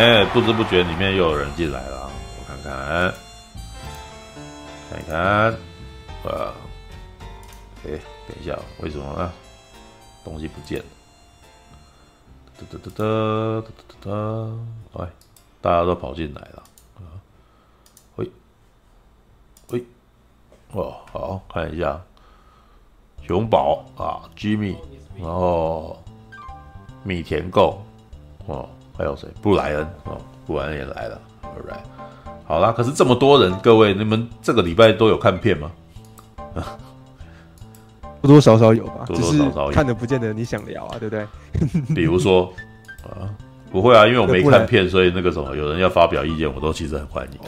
哎，不知不觉里面又有人进来了，我看看，看一看，啊，哎，等一下，为什么啊？东西不见了？哒哒哒哒哒哒哒，哎，大家都跑进来了，啊，喂，喂，哦，好，看一下，熊宝啊，Jimmy，然后米田购，哦。还有谁？布莱恩哦，布莱恩也来了。All right，好啦。可是这么多人，各位，你们这个礼拜都有看片吗？多多少少有吧，多多少少有，看的不见得你想聊啊，对不对？比如说啊，不会啊，因为我没看片，所以那个什么，有人要发表意见，我都其实很欢迎。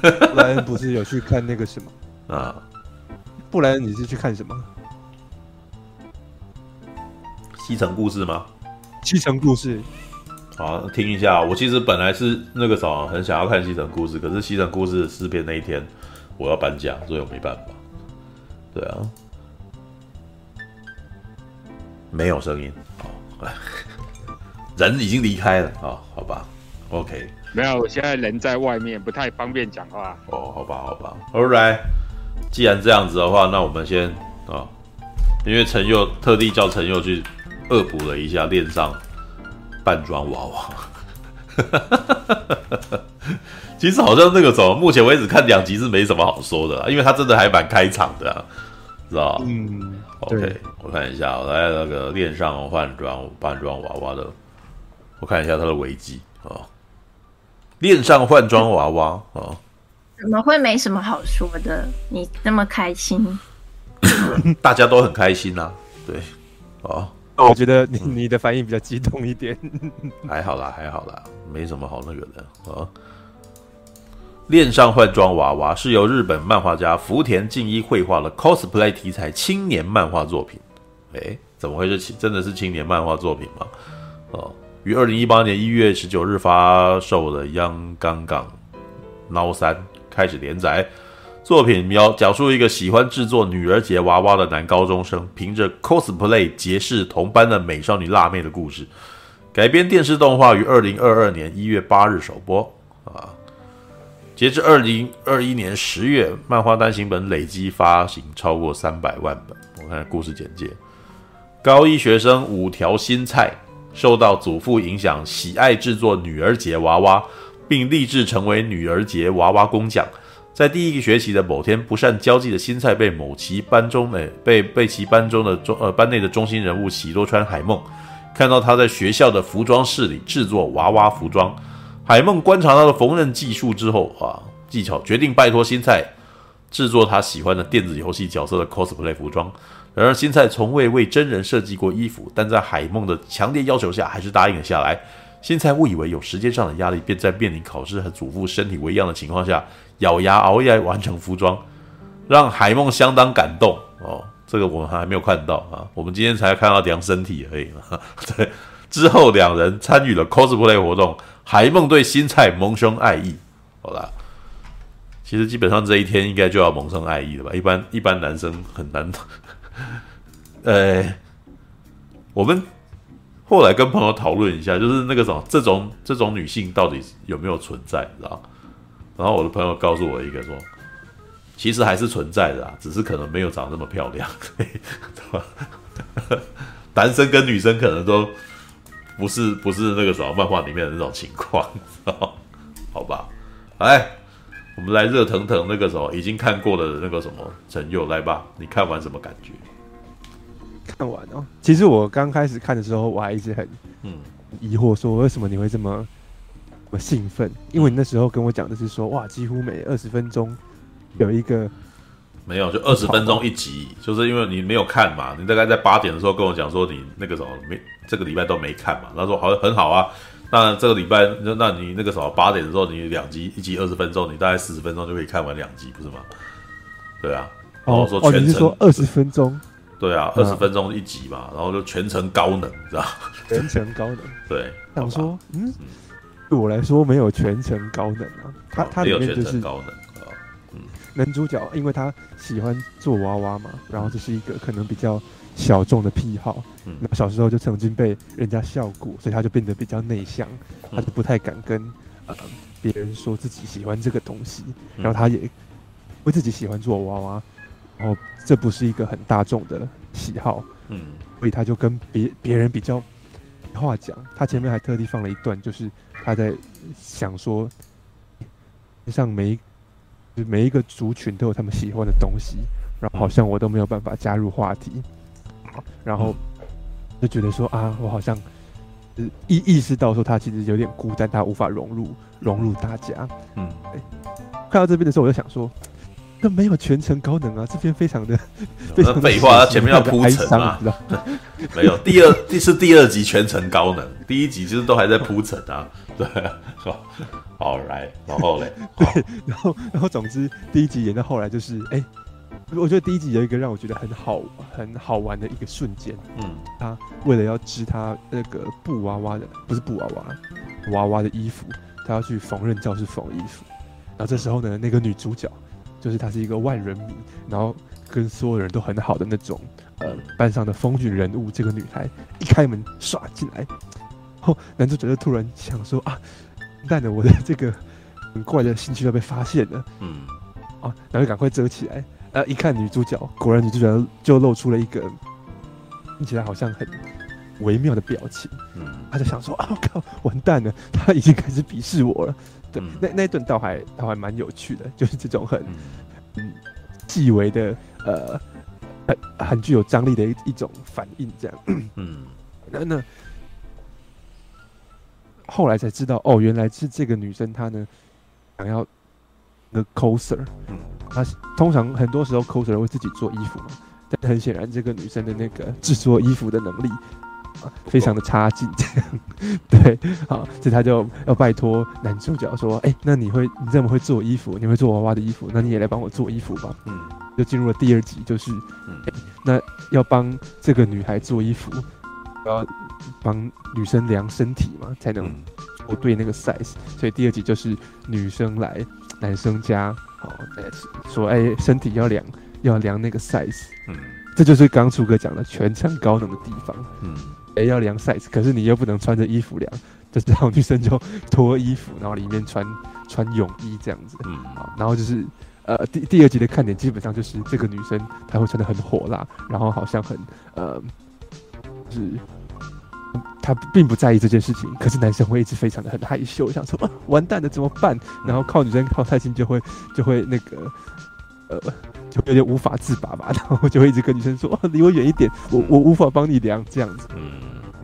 布莱恩不是有去看那个什么啊？布莱恩，你是去看什么？西城故事吗？西城故事。好，听一下。我其实本来是那个时候很想要看《西城故事》，可是《西城故事》试片那一天我要搬家，所以我没办法。对啊，没有声音。好，人已经离开了啊，好吧。OK，没有，我现在人在外面，不太方便讲话。哦，好吧，好吧。All right，既然这样子的话，那我们先啊，因为陈佑特地叫陈佑去恶补了一下恋上。扮装娃娃，其实好像那个什么，目前为止看两集是没什么好说的啦，因为他真的还蛮开场的，啊，知道吧？嗯，OK，我看一下，我来那个恋上换装扮装娃娃的，我看一下他的维基啊，恋上换装娃娃啊，怎么会没什么好说的？你那么开心，大家都很开心呐，啊，对，啊。我觉得你你的反应比较激动一点，还好啦，还好啦，没什么好那个的啊。恋上换装娃娃是由日本漫画家福田敬一绘画的 cosplay 题材青年漫画作品。哎，怎么会是真的是青年漫画作品吗？哦，于二零一八年一月十九日发售的《Young Gangan Now 三》开始连载。作品描讲述一个喜欢制作女儿节娃娃的男高中生，凭着 cosplay 结识同班的美少女辣妹的故事。改编电视动画于二零二二年一月八日首播。啊，截至二零二一年十月，漫画单行本累计发行超过三百万本。我看故事简介：高一学生五条新菜受到祖父影响，喜爱制作女儿节娃娃，并立志成为女儿节娃娃工匠。在第一个学期的某天，不善交际的新菜被某其班中诶被被其班中的中呃班内的中心人物喜多川海梦看到他在学校的服装室里制作娃娃服装。海梦观察到了缝纫技术之后啊，技巧决定拜托新菜制作他喜欢的电子游戏角色的 cosplay 服装。然而新菜从未为真人设计过衣服，但在海梦的强烈要求下，还是答应了下来。新菜误以为有时间上的压力，便在面临考试和祖父身体为恙的情况下，咬牙熬夜完成服装，让海梦相当感动哦。这个我们还没有看到啊，我们今天才看到量身体而已嘛。对，之后两人参与了 cosplay 活动，海梦对新菜萌生爱意。好啦，其实基本上这一天应该就要萌生爱意了吧？一般一般男生很难。呃，我们。后来跟朋友讨论一下，就是那个什么，这种这种女性到底有没有存在，知道？然后我的朋友告诉我一个说，其实还是存在的啊，只是可能没有长那么漂亮，对吧？男生跟女生可能都不是不是那个什么漫画里面的那种情况，好吧？哎，我们来热腾腾那个什么已经看过的那个什么陈佑来吧，你看完什么感觉？看完哦，其实我刚开始看的时候，我还一直很嗯疑惑，说为什么你会这么这么兴奋？因为你那时候跟我讲的是说，哇，几乎每二十分钟有一个没有，就二十分钟一集，就是因为你没有看嘛。你大概在八点的时候跟我讲说，你那个时候没这个礼拜都没看嘛。他说好，很好啊。那这个礼拜，那你那个时候八点的时候，你两集一集二十分钟，你大概四十分钟就可以看完两集，不是吗？对啊。哦哦，你是说二十分钟？对啊，二十分钟一集嘛，然后就全程高能，知道？全程高能。对，想说，嗯，对我来说没有全程高能啊。他他里面就是高能啊，嗯，男主角因为他喜欢做娃娃嘛，然后这是一个可能比较小众的癖好，嗯，那小时候就曾经被人家笑过，所以他就变得比较内向，他就不太敢跟呃别人说自己喜欢这个东西，然后他也为自己喜欢做娃娃，然后这不是一个很大众的喜好，嗯，所以他就跟别别人比较没话讲，他前面还特地放了一段，就是他在想说，像每一每一个族群都有他们喜欢的东西，然后好像我都没有办法加入话题。然后就觉得说啊，我好像意意识到说他其实有点孤单，他无法融入融入大家。嗯，看到这边的时候，我就想说，这没有全程高能啊，这边非常的非常的废话，他前面要铺陈啊，没有第二第是第二集全程高能，第一集就是都还在铺陈啊。对，好，好来，然后嘞，对，然后然后总之第一集演到后来就是哎。我觉得第一集有一个让我觉得很好很好玩的一个瞬间，嗯，他为了要织他那个布娃娃的，不是布娃娃，娃娃的衣服，他要去缝纫教室缝衣服，然后这时候呢，那个女主角就是她是一个万人迷，然后跟所有人都很好的那种，呃，班上的风云人物，这个女孩一开门唰进来，后男主角就突然想说啊，但呢，我的这个很怪的兴趣要被发现了，嗯，啊，然后赶快遮起来。呃，一看女主角，果然女主角就露出了一个听起来好像很微妙的表情。嗯，他就想说：“啊，我靠，完蛋了，他已经开始鄙视我了。”对，那那一顿倒还倒还蛮有趣的，就是这种很嗯细微的呃很很具有张力的一一种反应，这样。嗯，那那后来才知道，哦，原来是这个女生她呢想要。个 coser，嗯，她通常很多时候 coser 会自己做衣服嘛，但很显然这个女生的那个制作衣服的能力啊，非常的差劲，这样，对，好，所以他就要拜托男主角说，哎、欸，那你会你这么会做衣服，你会做娃娃的衣服，那你也来帮我做衣服吧，嗯，就进入了第二集，就是，欸、那要帮这个女孩做衣服，要帮女生量身体嘛，才能我对那个 size，所以第二集就是女生来。男生家，好，说哎、欸，身体要量，要量那个 size，嗯，这就是刚初哥讲的全场高能的地方，嗯，哎、欸，要量 size，可是你又不能穿着衣服量，就这样女生就脱衣服，然后里面穿穿泳衣这样子，嗯，好，然后就是呃第第二集的看点基本上就是这个女生她会穿的很火辣，然后好像很呃，就是。他并不在意这件事情，可是男生会一直非常的很害羞，想说啊，完蛋了怎么办？然后靠女生靠太近就会就会那个呃，就有点无法自拔吧，然后就会一直跟女生说啊，离我远一点，我我无法帮你量这样子。嗯，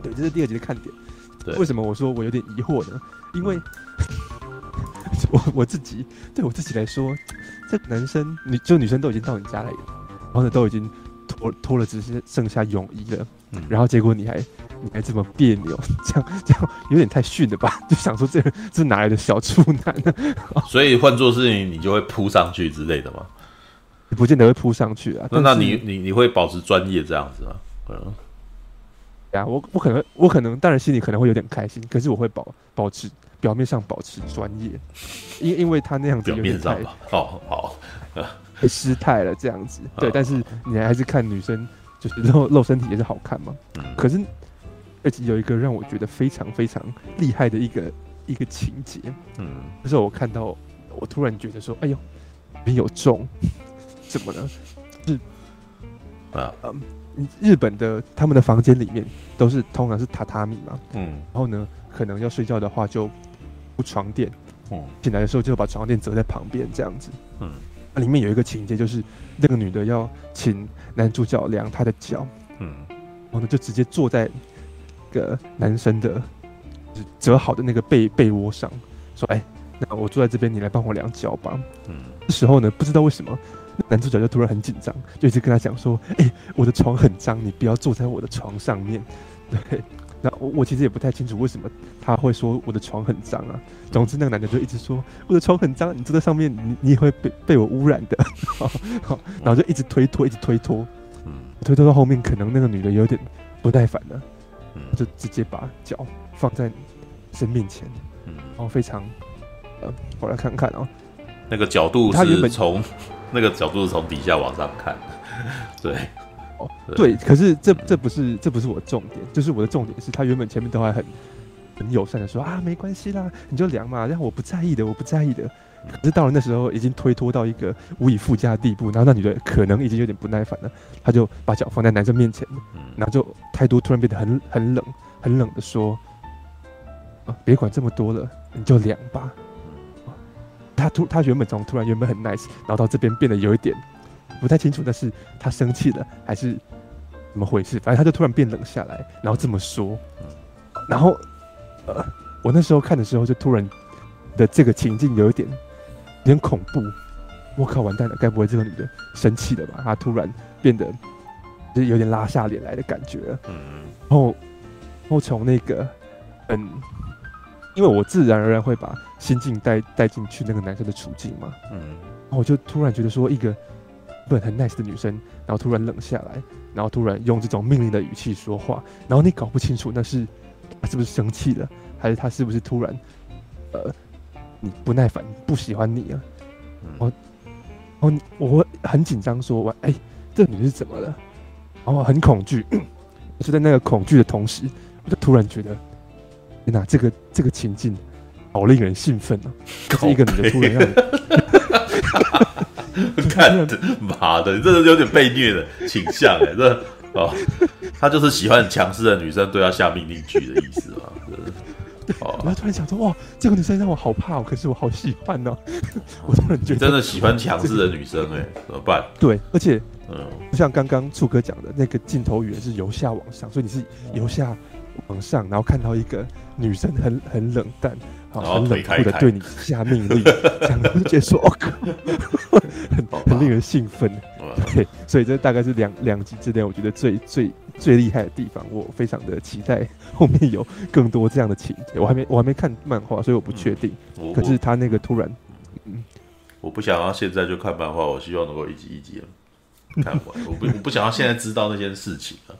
对，这是第二集的看点。对，为什么我说我有点疑惑呢？因为 我我自己对我自己来说，这男生女就女生都已经到你家来了，然后呢都已经脱脱了，只是剩下泳衣了，嗯，然后结果你还。你还这么别扭，这样这样有点太逊了吧？就想说这这哪来的小处男呢？所以换做是你，你就会扑上去之类的吗？你不见得会扑上去啊。那那你你你会保持专业这样子吗？嗯，呀，我我可能我可能当然心里可能会有点开心，可是我会保保持表面上保持专业，因因为他那样子有点太哦好，会失态了这样子。对，但是你还是看女生就是露露身体也是好看嘛。嗯，可是。而且有一个让我觉得非常非常厉害的一个一个情节，嗯，就是我看到，我突然觉得说，哎呦，没有中，怎么呢？是。啊，嗯，日本的他们的房间里面都是通常是榻榻米嘛，嗯，然后呢，可能要睡觉的话就铺床垫，嗯，醒来的时候就把床垫折在旁边这样子，嗯，那里面有一个情节就是那个女的要请男主角量她的脚，嗯，然后呢就直接坐在。个男生的折好的那个被被窝上，说：“哎，那我坐在这边，你来帮我量脚吧。”嗯，这时候呢，不知道为什么，男主角就突然很紧张，就一直跟他讲说：“哎，我的床很脏，你不要坐在我的床上面。”对，那我我其实也不太清楚为什么他会说我的床很脏啊。总之，那个男的就一直说我的床很脏，你坐在上面，你你也会被被我污染的。好，然后就一直推脱，一直推脱，嗯，推脱到后面，可能那个女的有点不耐烦了。就直接把脚放在生面前，嗯，然后非常，呃，我来看看啊，那个角度他原本是从那个角度是从底下往上看，对，哦，对，可是这这不是这不是我的重点，就是我的重点是他原本前面都还很很友善的说啊，没关系啦，你就量嘛，然后我不在意的，我不在意的。可是到了那时候，已经推脱到一个无以复加的地步，然后那女的可能已经有点不耐烦了，她就把脚放在男生面前，然后就态度突然变得很很冷，很冷的说：“啊，别管这么多了，你就量吧。”他突他原本从突然原本很 nice，然后到这边变得有一点不太清楚，那是他生气了还是怎么回事？反正他就突然变冷下来，然后这么说，然后呃，我那时候看的时候就突然的这个情境有一点。有点恐怖，我靠，完蛋了！该不会这个女的生气了吧？她突然变得就是有点拉下脸来的感觉。嗯，然后，然后从那个嗯，因为我自然而然会把心境带带进去那个男生的处境嘛。嗯，然后我就突然觉得说，一个本很 nice 的女生，然后突然冷下来，然后突然用这种命令的语气说话，然后你搞不清楚那是她是不是生气了，还是她是不是突然呃。你不耐烦，不喜欢你啊！我，我，我很紧张，说：“我哎，这女是怎么了？”然后很恐惧，就在那个恐惧的同时，我就突然觉得，天哪，这个这个情境好令人兴奋啊！是一个女的突然让你看，妈的，你这是有点被虐的倾向哎，这哦，他就是喜欢强势的女生对他下命令句的意思嘛。哦，我突然想说，哇，这个女生让我好怕哦，可是我好喜欢哦。我突然觉得真的喜欢强势的女生哎，怎么办？对，而且，嗯，就像刚刚处哥讲的，那个镜头语言是由下往上，所以你是由下往上，然后看到一个女生很很冷淡，好，很冷酷的对你下命令，这样就觉得说，哦靠，很很令人兴奋。对，所以这大概是两两集之内，我觉得最最。最厉害的地方，我非常的期待后面有更多这样的情节。我还没我还没看漫画，所以我不确定。嗯、可是他那个突然，嗯，我不想要现在就看漫画，我希望能够一集一集看完。我不我不想要现在知道那件事情啊。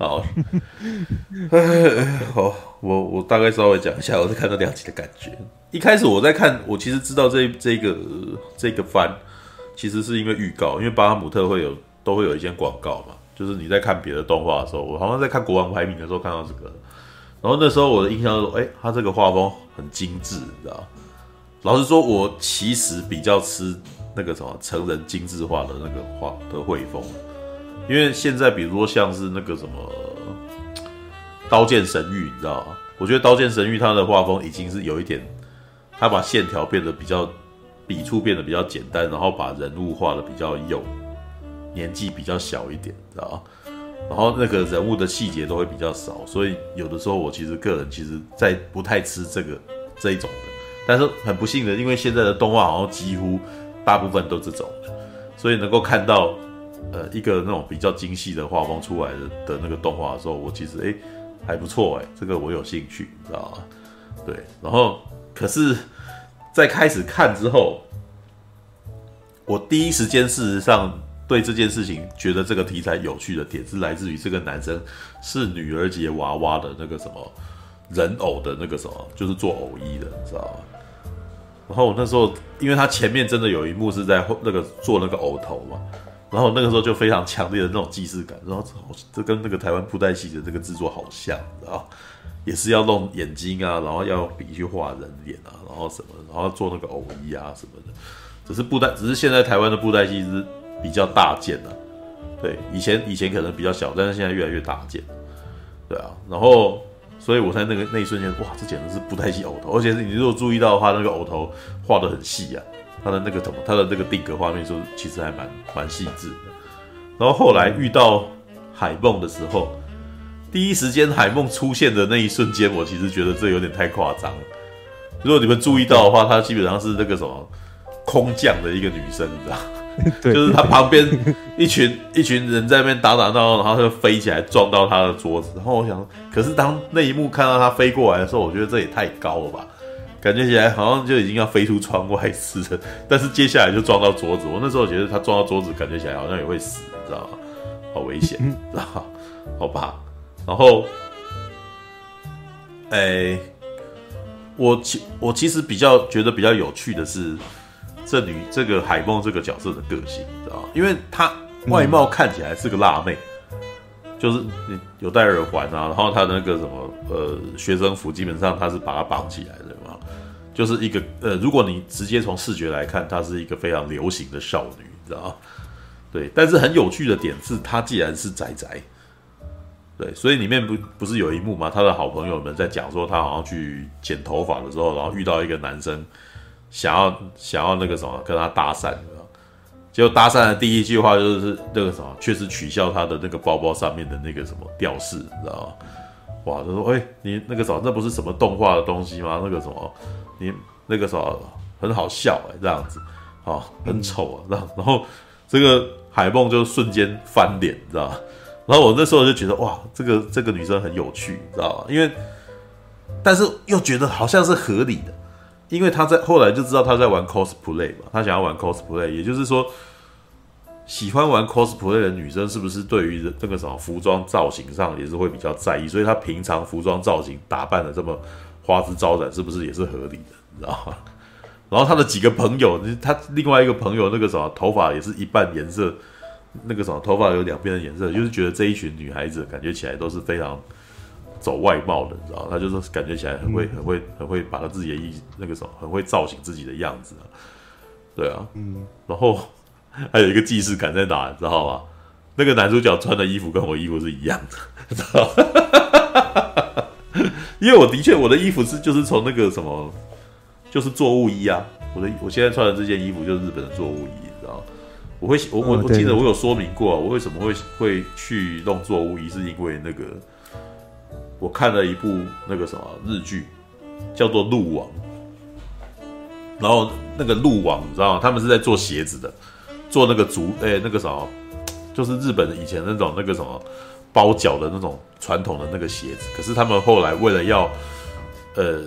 好，好，我我大概稍微讲一下我在看到两集的感觉。一开始我在看，我其实知道这这个这个番其实是因为预告，因为巴哈姆特会有都会有一些广告嘛。就是你在看别的动画的时候，我好像在看《国王排名》的时候看到这个，然后那时候我的印象说，哎、欸，他这个画风很精致，你知道？老实说，我其实比较吃那个什么成人精致化的那个画的绘风，因为现在比如说像是那个什么《刀剑神域》，你知道吗？我觉得《刀剑神域》它的画风已经是有一点，它把线条变得比较笔触变得比较简单，然后把人物画的比较幼。年纪比较小一点，知道吗？然后那个人物的细节都会比较少，所以有的时候我其实个人其实在不太吃这个这一种的。但是很不幸的，因为现在的动画好像几乎大部分都这种，所以能够看到呃一个那种比较精细的画风出来的的那个动画的时候，我其实诶还不错诶，这个我有兴趣，你知道吗？对，然后可是，在开始看之后，我第一时间事实上。对这件事情觉得这个题材有趣的点是来自于这个男生是女儿节娃娃的那个什么人偶的那个什么，就是做偶衣的，你知道吗？然后我那时候，因为他前面真的有一幕是在那个做那个偶头嘛，然后那个时候就非常强烈的那种既视感，然后这跟那个台湾布袋戏的这个制作好像，然后也是要弄眼睛啊，然后要用笔去画人脸啊，然后什么，然后做那个偶衣啊什么的，只是布袋，只是现在台湾的布袋戏是。比较大件的，对，以前以前可能比较小，但是现在越来越大件，对啊，然后，所以我在那个那一瞬间，哇，这简直是布袋戏偶头，而且你如果注意到的话，那个偶头画得很细啊，他的那个什么，他的那个定格画面说其实还蛮蛮细致的。然后后来遇到海梦的时候，第一时间海梦出现的那一瞬间，我其实觉得这有点太夸张了。如果你们注意到的话，她基本上是那个什么空降的一个女生，你知道。对就是他旁边一群一群人在那边打打闹闹，然后他就飞起来撞到他的桌子。然后我想，可是当那一幕看到他飞过来的时候，我觉得这也太高了吧，感觉起来好像就已经要飞出窗外似的。但是接下来就撞到桌子，我那时候觉得他撞到桌子，感觉起来好像也会死，你知道吗？好危险，知道吗？好吧。然后，哎，我其我其实比较觉得比较有趣的是。这女这个海梦这个角色的个性，知道吗？因为她外貌看起来是个辣妹，嗯、就是你有戴耳环啊，然后他的那个什么呃学生服，基本上他是把它绑起来的嘛，就是一个呃，如果你直接从视觉来看，她是一个非常流行的少女，你知道？对，但是很有趣的点是，她既然是宅宅。对，所以里面不不是有一幕吗？他的好朋友们在讲说，他好像去剪头发的时候，然后遇到一个男生，想要想要那个什么跟他搭讪，结果搭讪的第一句话就是那个什么，确实取笑他的那个包包上面的那个什么吊饰，你知道吗？哇，他说：“哎、你那个什么，那不是什么动画的东西吗？那个什么，你那个什么很好笑哎、这样子，啊，很丑啊，这样。然后这个海梦就瞬间翻脸，你知道吗？然后我那时候就觉得哇，这个这个女生很有趣，你知道吗？因为，但是又觉得好像是合理的，因为她在后来就知道她在玩 cosplay 嘛，她想要玩 cosplay，也就是说，喜欢玩 cosplay 的女生是不是对于这个什么服装造型上也是会比较在意？所以她平常服装造型打扮的这么花枝招展，是不是也是合理的？你知道吗？然后她的几个朋友，她另外一个朋友那个什么头发也是一半颜色。那个什么，头发有两边的颜色，就是觉得这一群女孩子感觉起来都是非常走外貌的，你知道？他就是感觉起来很会、很会、很会把他自己的意那个什么，很会造型自己的样子，对啊，嗯。然后还有一个既视感在哪，你知道吗？那个男主角穿的衣服跟我衣服是一样的，知道？因为我的确我的衣服是就是从那个什么，就是作物衣啊，我的我现在穿的这件衣服就是日本的作物衣。你知道我会我我我记得我有说明过，我为什么会会去弄作物衣，是因为那个我看了一部那个什么日剧，叫做《鹿王》，然后那个鹿王你知道吗？他们是在做鞋子的，做那个足哎那个什么，就是日本以前那种那个什么包脚的那种传统的那个鞋子。可是他们后来为了要呃，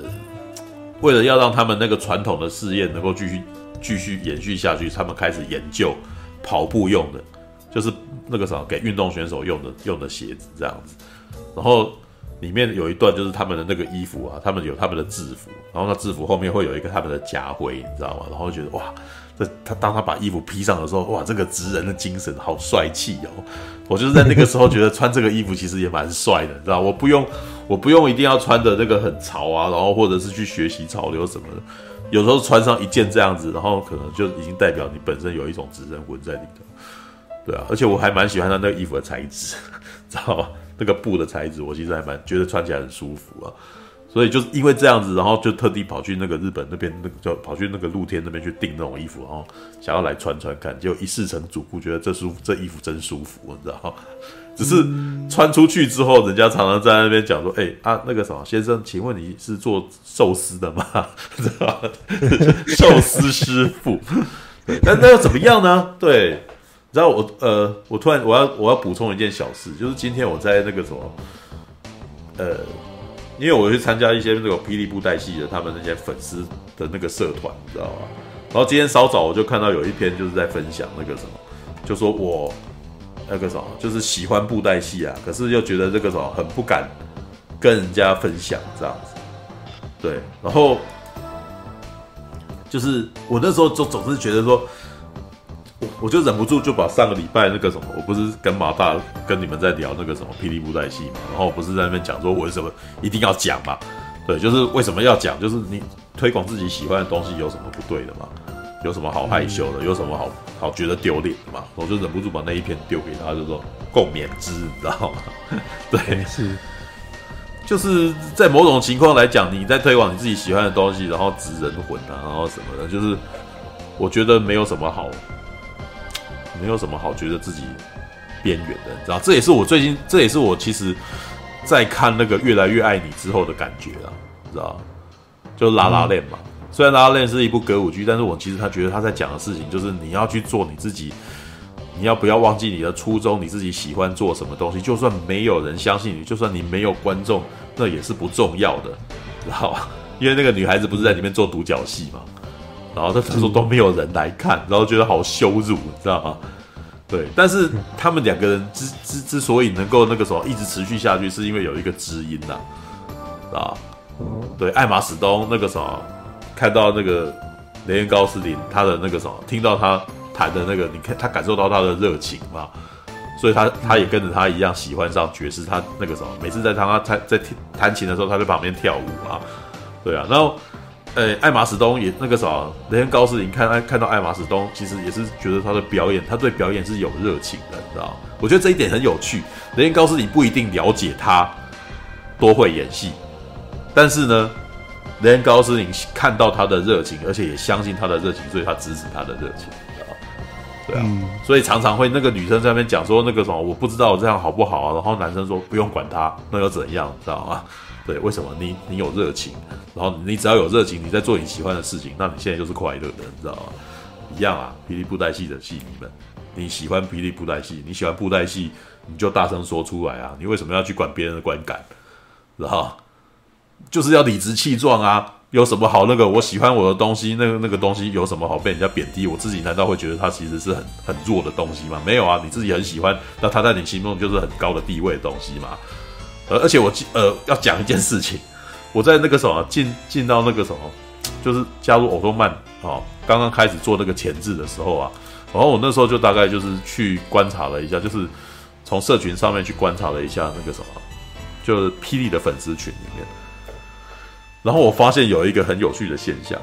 为了要让他们那个传统的试验能够继续继续延续下去，他们开始研究。跑步用的，就是那个什么给运动选手用的用的鞋子这样子，然后里面有一段就是他们的那个衣服啊，他们有他们的制服，然后那制服后面会有一个他们的家徽，你知道吗？然后觉得哇，这他当他把衣服披上的时候，哇，这个职人的精神好帅气哦！我就是在那个时候觉得穿这个衣服其实也蛮帅的，你知道，我不用我不用一定要穿的那个很潮啊，然后或者是去学习潮流什么的。有时候穿上一件这样子，然后可能就已经代表你本身有一种职人魂在里头，对啊，而且我还蛮喜欢他那个衣服的材质，知道吗？那个布的材质，我其实还蛮觉得穿起来很舒服啊。所以就是因为这样子，然后就特地跑去那个日本那边，那个叫跑去那个露天那边去订那种衣服，然后想要来穿穿看，结果一试成主顾，觉得这舒服，这衣服真舒服，你知道？只是穿出去之后，人家常常在那边讲说：“哎、啊，那个什么先生，请问你是做寿司的吗？知道吗？寿司师傅。但那又怎么样呢？对，你知道我呃，我突然我要我要补充一件小事，就是今天我在那个什么，呃，因为我去参加一些那个霹雳布袋戏的他们那些粉丝的那个社团，你知道吗？然后今天稍早我就看到有一篇就是在分享那个什么，就说我。那个什么，就是喜欢布袋戏啊，可是又觉得这个什么很不敢跟人家分享这样子，对，然后就是我那时候就总是觉得说，我我就忍不住就把上个礼拜那个什么，我不是跟马大跟你们在聊那个什么霹雳布袋戏嘛，然后不是在那边讲说我为什么一定要讲嘛，对，就是为什么要讲，就是你推广自己喜欢的东西有什么不对的嘛？有什么好害羞的？有什么好好觉得丢脸的嘛？我就忍不住把那一篇丢给他，就说共勉之，你知道吗？对，是，就是在某种情况来讲，你在推广你自己喜欢的东西，然后指人魂啊，然后什么的，就是我觉得没有什么好，没有什么好觉得自己边缘的，你知道？这也是我最近，这也是我其实在看那个越来越爱你之后的感觉啊，知道？就拉拉链嘛。嗯虽然《拉拉链》是一部歌舞剧，但是我其实他觉得他在讲的事情就是你要去做你自己，你要不要忘记你的初衷？你自己喜欢做什么东西？就算没有人相信你，就算你没有观众，那也是不重要的，知道吧？因为那个女孩子不是在里面做独角戏嘛，然后他说都没有人来看，然后觉得好羞辱，你知道吗？对，但是他们两个人之之之所以能够那个时候一直持续下去，是因为有一个知音呐，啊，对，艾玛史东那个什么。看到那个雷恩高斯林他的那个什么，听到他弹的那个，你看他感受到他的热情嘛，所以他他也跟着他一样喜欢上爵士。他那个什么，每次在他他在弹琴的时候，他在旁边跳舞啊，对啊。然后，呃、欸，艾玛史东也那个什么，雷恩高斯林看看到艾玛史东，其实也是觉得他的表演，他对表演是有热情的，你知道？我觉得这一点很有趣。雷恩高斯林不一定了解他多会演戏，但是呢。雷恩高斯林看到他的热情，而且也相信他的热情，所以他支持他的热情，知道吗？对啊，嗯、所以常常会那个女生在那边讲说那个什么，我不知道我这样好不好啊。然后男生说不用管他，那又怎样，知道吗？对，为什么你你有热情，然后你只要有热情，你在做你喜欢的事情，那你现在就是快乐的，你知道吗？一样啊，霹雳布袋戏的戏迷们，你喜欢霹雳布袋戏，你喜欢布袋戏，你就大声说出来啊！你为什么要去管别人的观感，然后就是要理直气壮啊！有什么好那个？我喜欢我的东西，那个那个东西有什么好被人家贬低？我自己难道会觉得它其实是很很弱的东西吗？没有啊！你自己很喜欢，那它在你心中就是很高的地位的东西嘛。呃，而且我呃要讲一件事情，我在那个什么进进到那个什么，就是加入欧动漫啊，刚刚开始做那个前置的时候啊，然后我那时候就大概就是去观察了一下，就是从社群上面去观察了一下那个什么，就是霹雳的粉丝群里面。然后我发现有一个很有趣的现象，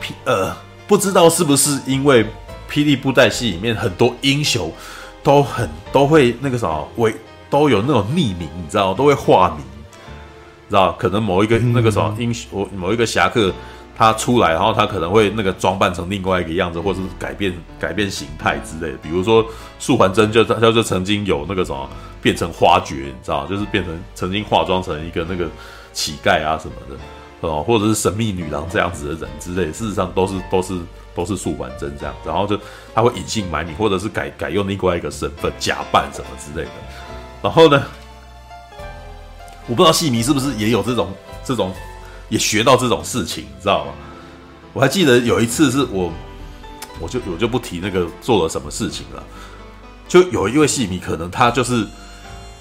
霹呃，不知道是不是因为霹雳布袋戏里面很多英雄都很都会那个什么，为都有那种匿名，你知道，都会化名，知道？可能某一个那个什么英雄，某一个侠客他出来，然后他可能会那个装扮成另外一个样子，或者是改变改变形态之类的。比如说素还真就他就曾经有那个什么变成花爵，你知道，就是变成曾经化妆成一个那个。乞丐啊什么的，哦，或者是神秘女郎这样子的人之类，事实上都是都是都是素还真这样，然后就他会隐姓埋名，或者是改改用另外一个身份假扮什么之类的。然后呢，我不知道戏迷是不是也有这种这种也学到这种事情，你知道吗？我还记得有一次是我，我就我就不提那个做了什么事情了，就有一位戏迷可能他就是。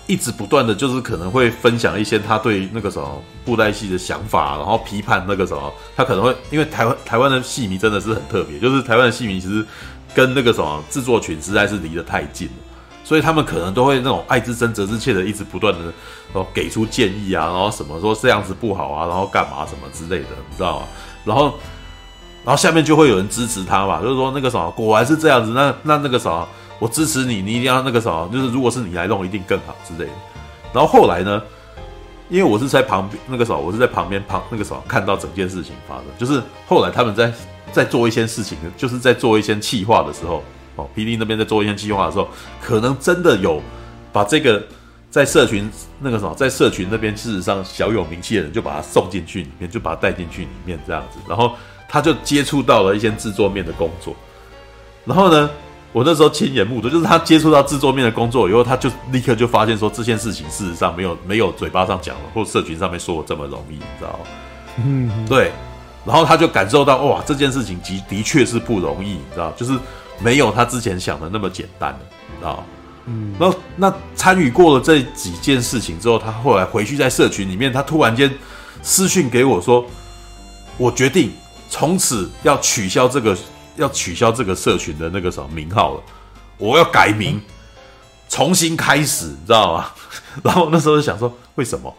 一直不断的就是可能会分享一些他对那个什么布袋戏的想法，然后批判那个什么，他可能会因为台湾台湾的戏迷真的是很特别，就是台湾的戏迷其实跟那个什么制作群实在是离得太近了，所以他们可能都会那种爱之深责之切的一直不断的哦给出建议啊，然后什么说这样子不好啊，然后干嘛什么之类的，你知道吗？然后然后下面就会有人支持他嘛，就是说那个什么果然是这样子，那那那个什么。我支持你，你一定要那个什么，就是如果是你来弄，一定更好之类的。然后后来呢，因为我是在旁边那个什么，我是在旁边旁那个什么看到整件事情发生。就是后来他们在在做一些事情，就是在做一些企划的时候，哦，P D 那边在做一些计划的时候，可能真的有把这个在社群那个什么，在社群那边事实上小有名气的人，就把他送进去里面，就把他带进去里面这样子。然后他就接触到了一些制作面的工作，然后呢，我那时候亲眼目睹，就是他接触到制作面的工作以后，他就立刻就发现说，这件事情事实上没有没有嘴巴上讲的，或社群上面说的这么容易，你知道吗？嗯，对。然后他就感受到，哇，这件事情的的确是不容易，你知道，就是没有他之前想的那么简单，你知道？嗯。然后那参与过了这几件事情之后，他后来回去在社群里面，他突然间私讯给我说，我决定从此要取消这个。要取消这个社群的那个什么名号了，我要改名，重新开始，你知道吗？然后那时候就想说，为什么？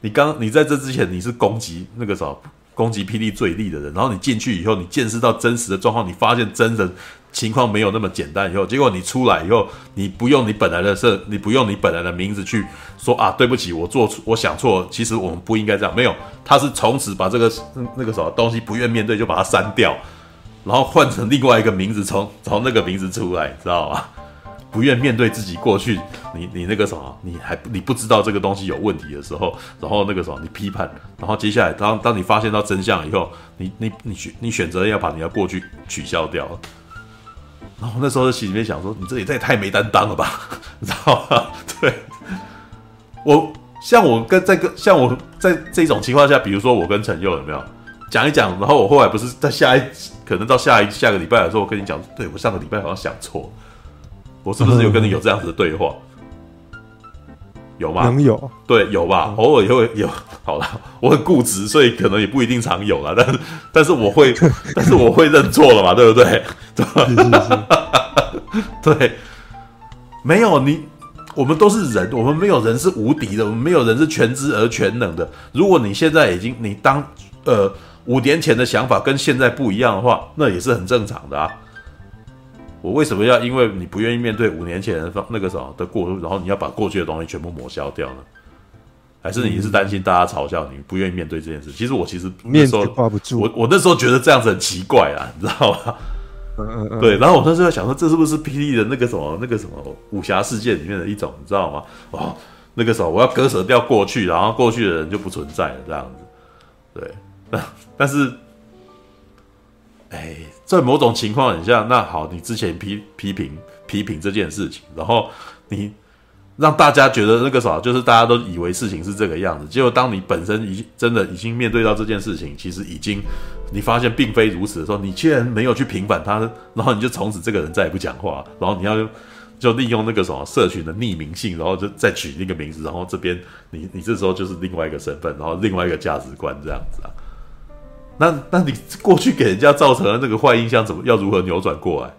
你刚你在这之前你是攻击那个什么攻击霹雳最厉的人，然后你进去以后，你见识到真实的状况，你发现真人情况没有那么简单以后，结果你出来以后，你不用你本来的社，你不用你本来的名字去说啊，对不起，我做错，我想错，其实我们不应该这样。没有，他是从此把这个那个什么东西不愿面对，就把它删掉。然后换成另外一个名字，从从那个名字出来，知道吗？不愿面对自己过去，你你那个什么，你还你不知道这个东西有问题的时候，然后那个什么，你批判，然后接下来当当你发现到真相以后，你你你选你选择要把你的过去取消掉。然后那时候心里面想说，你这也太太没担当了吧，你知道吗？对，我像我跟在跟像我在这种情况下，比如说我跟陈佑有没有？讲一讲，然后我后来不是在下一，可能到下一下个礼拜的时候，我跟你讲，对，我上个礼拜好像想错，我是不是有跟你有这样子的对话？有吗？能有？对，有吧？偶尔也会有。好了，我很固执，所以可能也不一定常有了。但是，但是我会，但是我会认错了嘛？对不对？对，没有你，我们都是人，我们没有人是无敌的，我们没有人是全知而全能的。如果你现在已经，你当呃五年前的想法跟现在不一样的话，那也是很正常的啊。我为什么要因为你不愿意面对五年前的那个什么的过，然后你要把过去的东西全部抹消掉呢？还是你是担心大家嘲笑你不愿意面对这件事？其实我其实那时候挂不住，我我那时候觉得这样子很奇怪啊，你知道吗？嗯嗯嗯，对。然后我那时候在想说，这是不是霹雳的那个什么那个什么武侠世界里面的一种，你知道吗？哦，那个时候我要割舍掉过去，然后过去的人就不存在了，这样子。对，但但是，哎。在某种情况下，那好，你之前批批评批评这件事情，然后你让大家觉得那个啥，就是大家都以为事情是这个样子。结果当你本身已经真的已经面对到这件事情，其实已经你发现并非如此的时候，你竟然没有去平反他，然后你就从此这个人再也不讲话，然后你要就利用那个什么社群的匿名性，然后就再取那个名字，然后这边你你这时候就是另外一个身份，然后另外一个价值观这样子啊。那那你过去给人家造成了那个坏印象，怎么要如何扭转过来？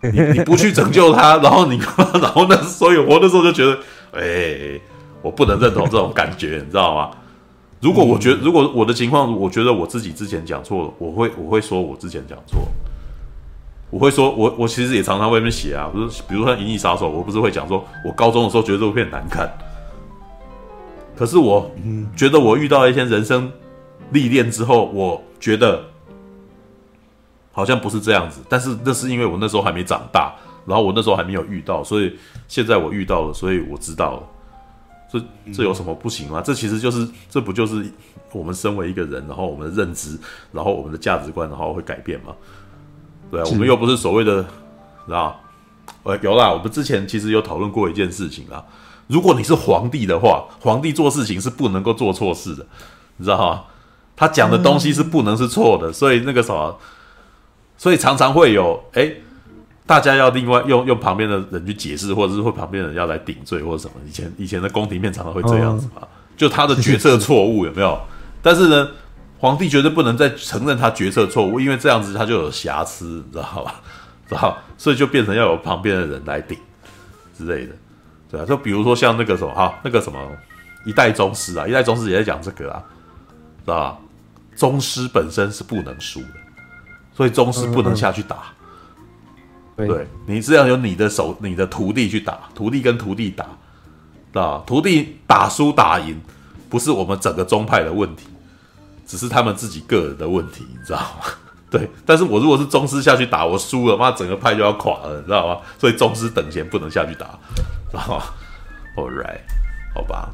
你你不去拯救他，然后你 然后那所以，我那时候就觉得，哎、欸，我不能认同这种感觉，你知道吗？如果我觉得，如果我的情况，我觉得我自己之前讲错了，我会我会说我之前讲错，我会说我我其实也常常会那边写啊，不是，比如说《银翼杀手》，我不是会讲说，我高中的时候觉得这部片难看，可是我觉得我遇到一些人生。历练之后，我觉得好像不是这样子，但是那是因为我那时候还没长大，然后我那时候还没有遇到，所以现在我遇到了，所以我知道了。这这有什么不行吗？这其实就是，这不就是我们身为一个人，然后我们的认知，然后我们的价值观，然后会改变吗？对啊，我们又不是所谓的，知道？呃，有啦，我们之前其实有讨论过一件事情啦。如果你是皇帝的话，皇帝做事情是不能够做错事的，你知道吗？他讲的东西是不能是错的，所以那个什么，所以常常会有哎，大家要另外用用旁边的人去解释，或者是会旁边的人要来顶罪或者什么。以前以前的宫廷片常常会这样子嘛，就他的决策错误有没有？但是呢，皇帝绝对不能再承认他决策错误，因为这样子他就有瑕疵，你知道吧？知道？所以就变成要有旁边的人来顶之类的，对啊。就比如说像那个什么哈，那个什么一代宗师啊，一代宗师也在讲这个啊，知道吧？宗师本身是不能输的，所以宗师不能下去打。嗯嗯对，你是要由你的手、你的徒弟去打，徒弟跟徒弟打，啊，徒弟打输打赢，不是我们整个宗派的问题，只是他们自己个人的问题，你知道吗？对，但是我如果是宗师下去打，我输了，妈，整个派就要垮了，你知道吗？所以宗师等闲不能下去打，知道吗？All right，好吧。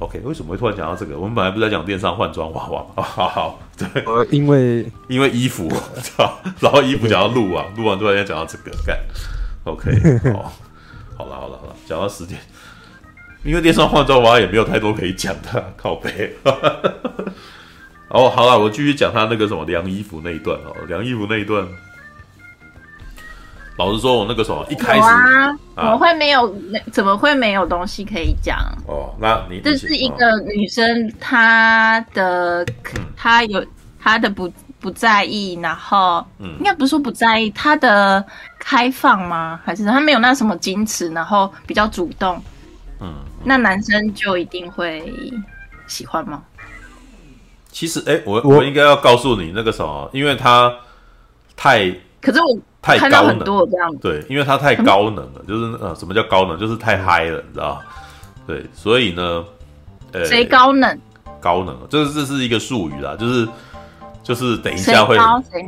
OK，为什么会突然讲到这个？我们本来不是在讲电商换装娃娃吗？好好，对，因为因为衣服，然后衣服讲到录啊，录完突然间讲到这个，干，OK，好，好了好了好了，讲到时间，因为电商换装娃娃也没有太多可以讲的，靠背。哦，好了，我继续讲他那个什么量衣服那一段哦，量衣服那一段。老实说，我那个时候一开始啊，怎么会没有？怎么会没有东西可以讲？哦，那你这是一个女生，她的她有她的不不在意，然后应该不是说不在意，她的开放吗？还是她没有那什么矜持，然后比较主动？嗯，那男生就一定会喜欢吗？其实，哎，我我应该要告诉你那个什么，因为他太，可是我。太高能，对，因为它太高能了，就是呃，什么叫高能？就是太嗨了，你知道？对，所以呢，呃，谁高能？高能，就是这是一个术语啦，就是就是等一下会，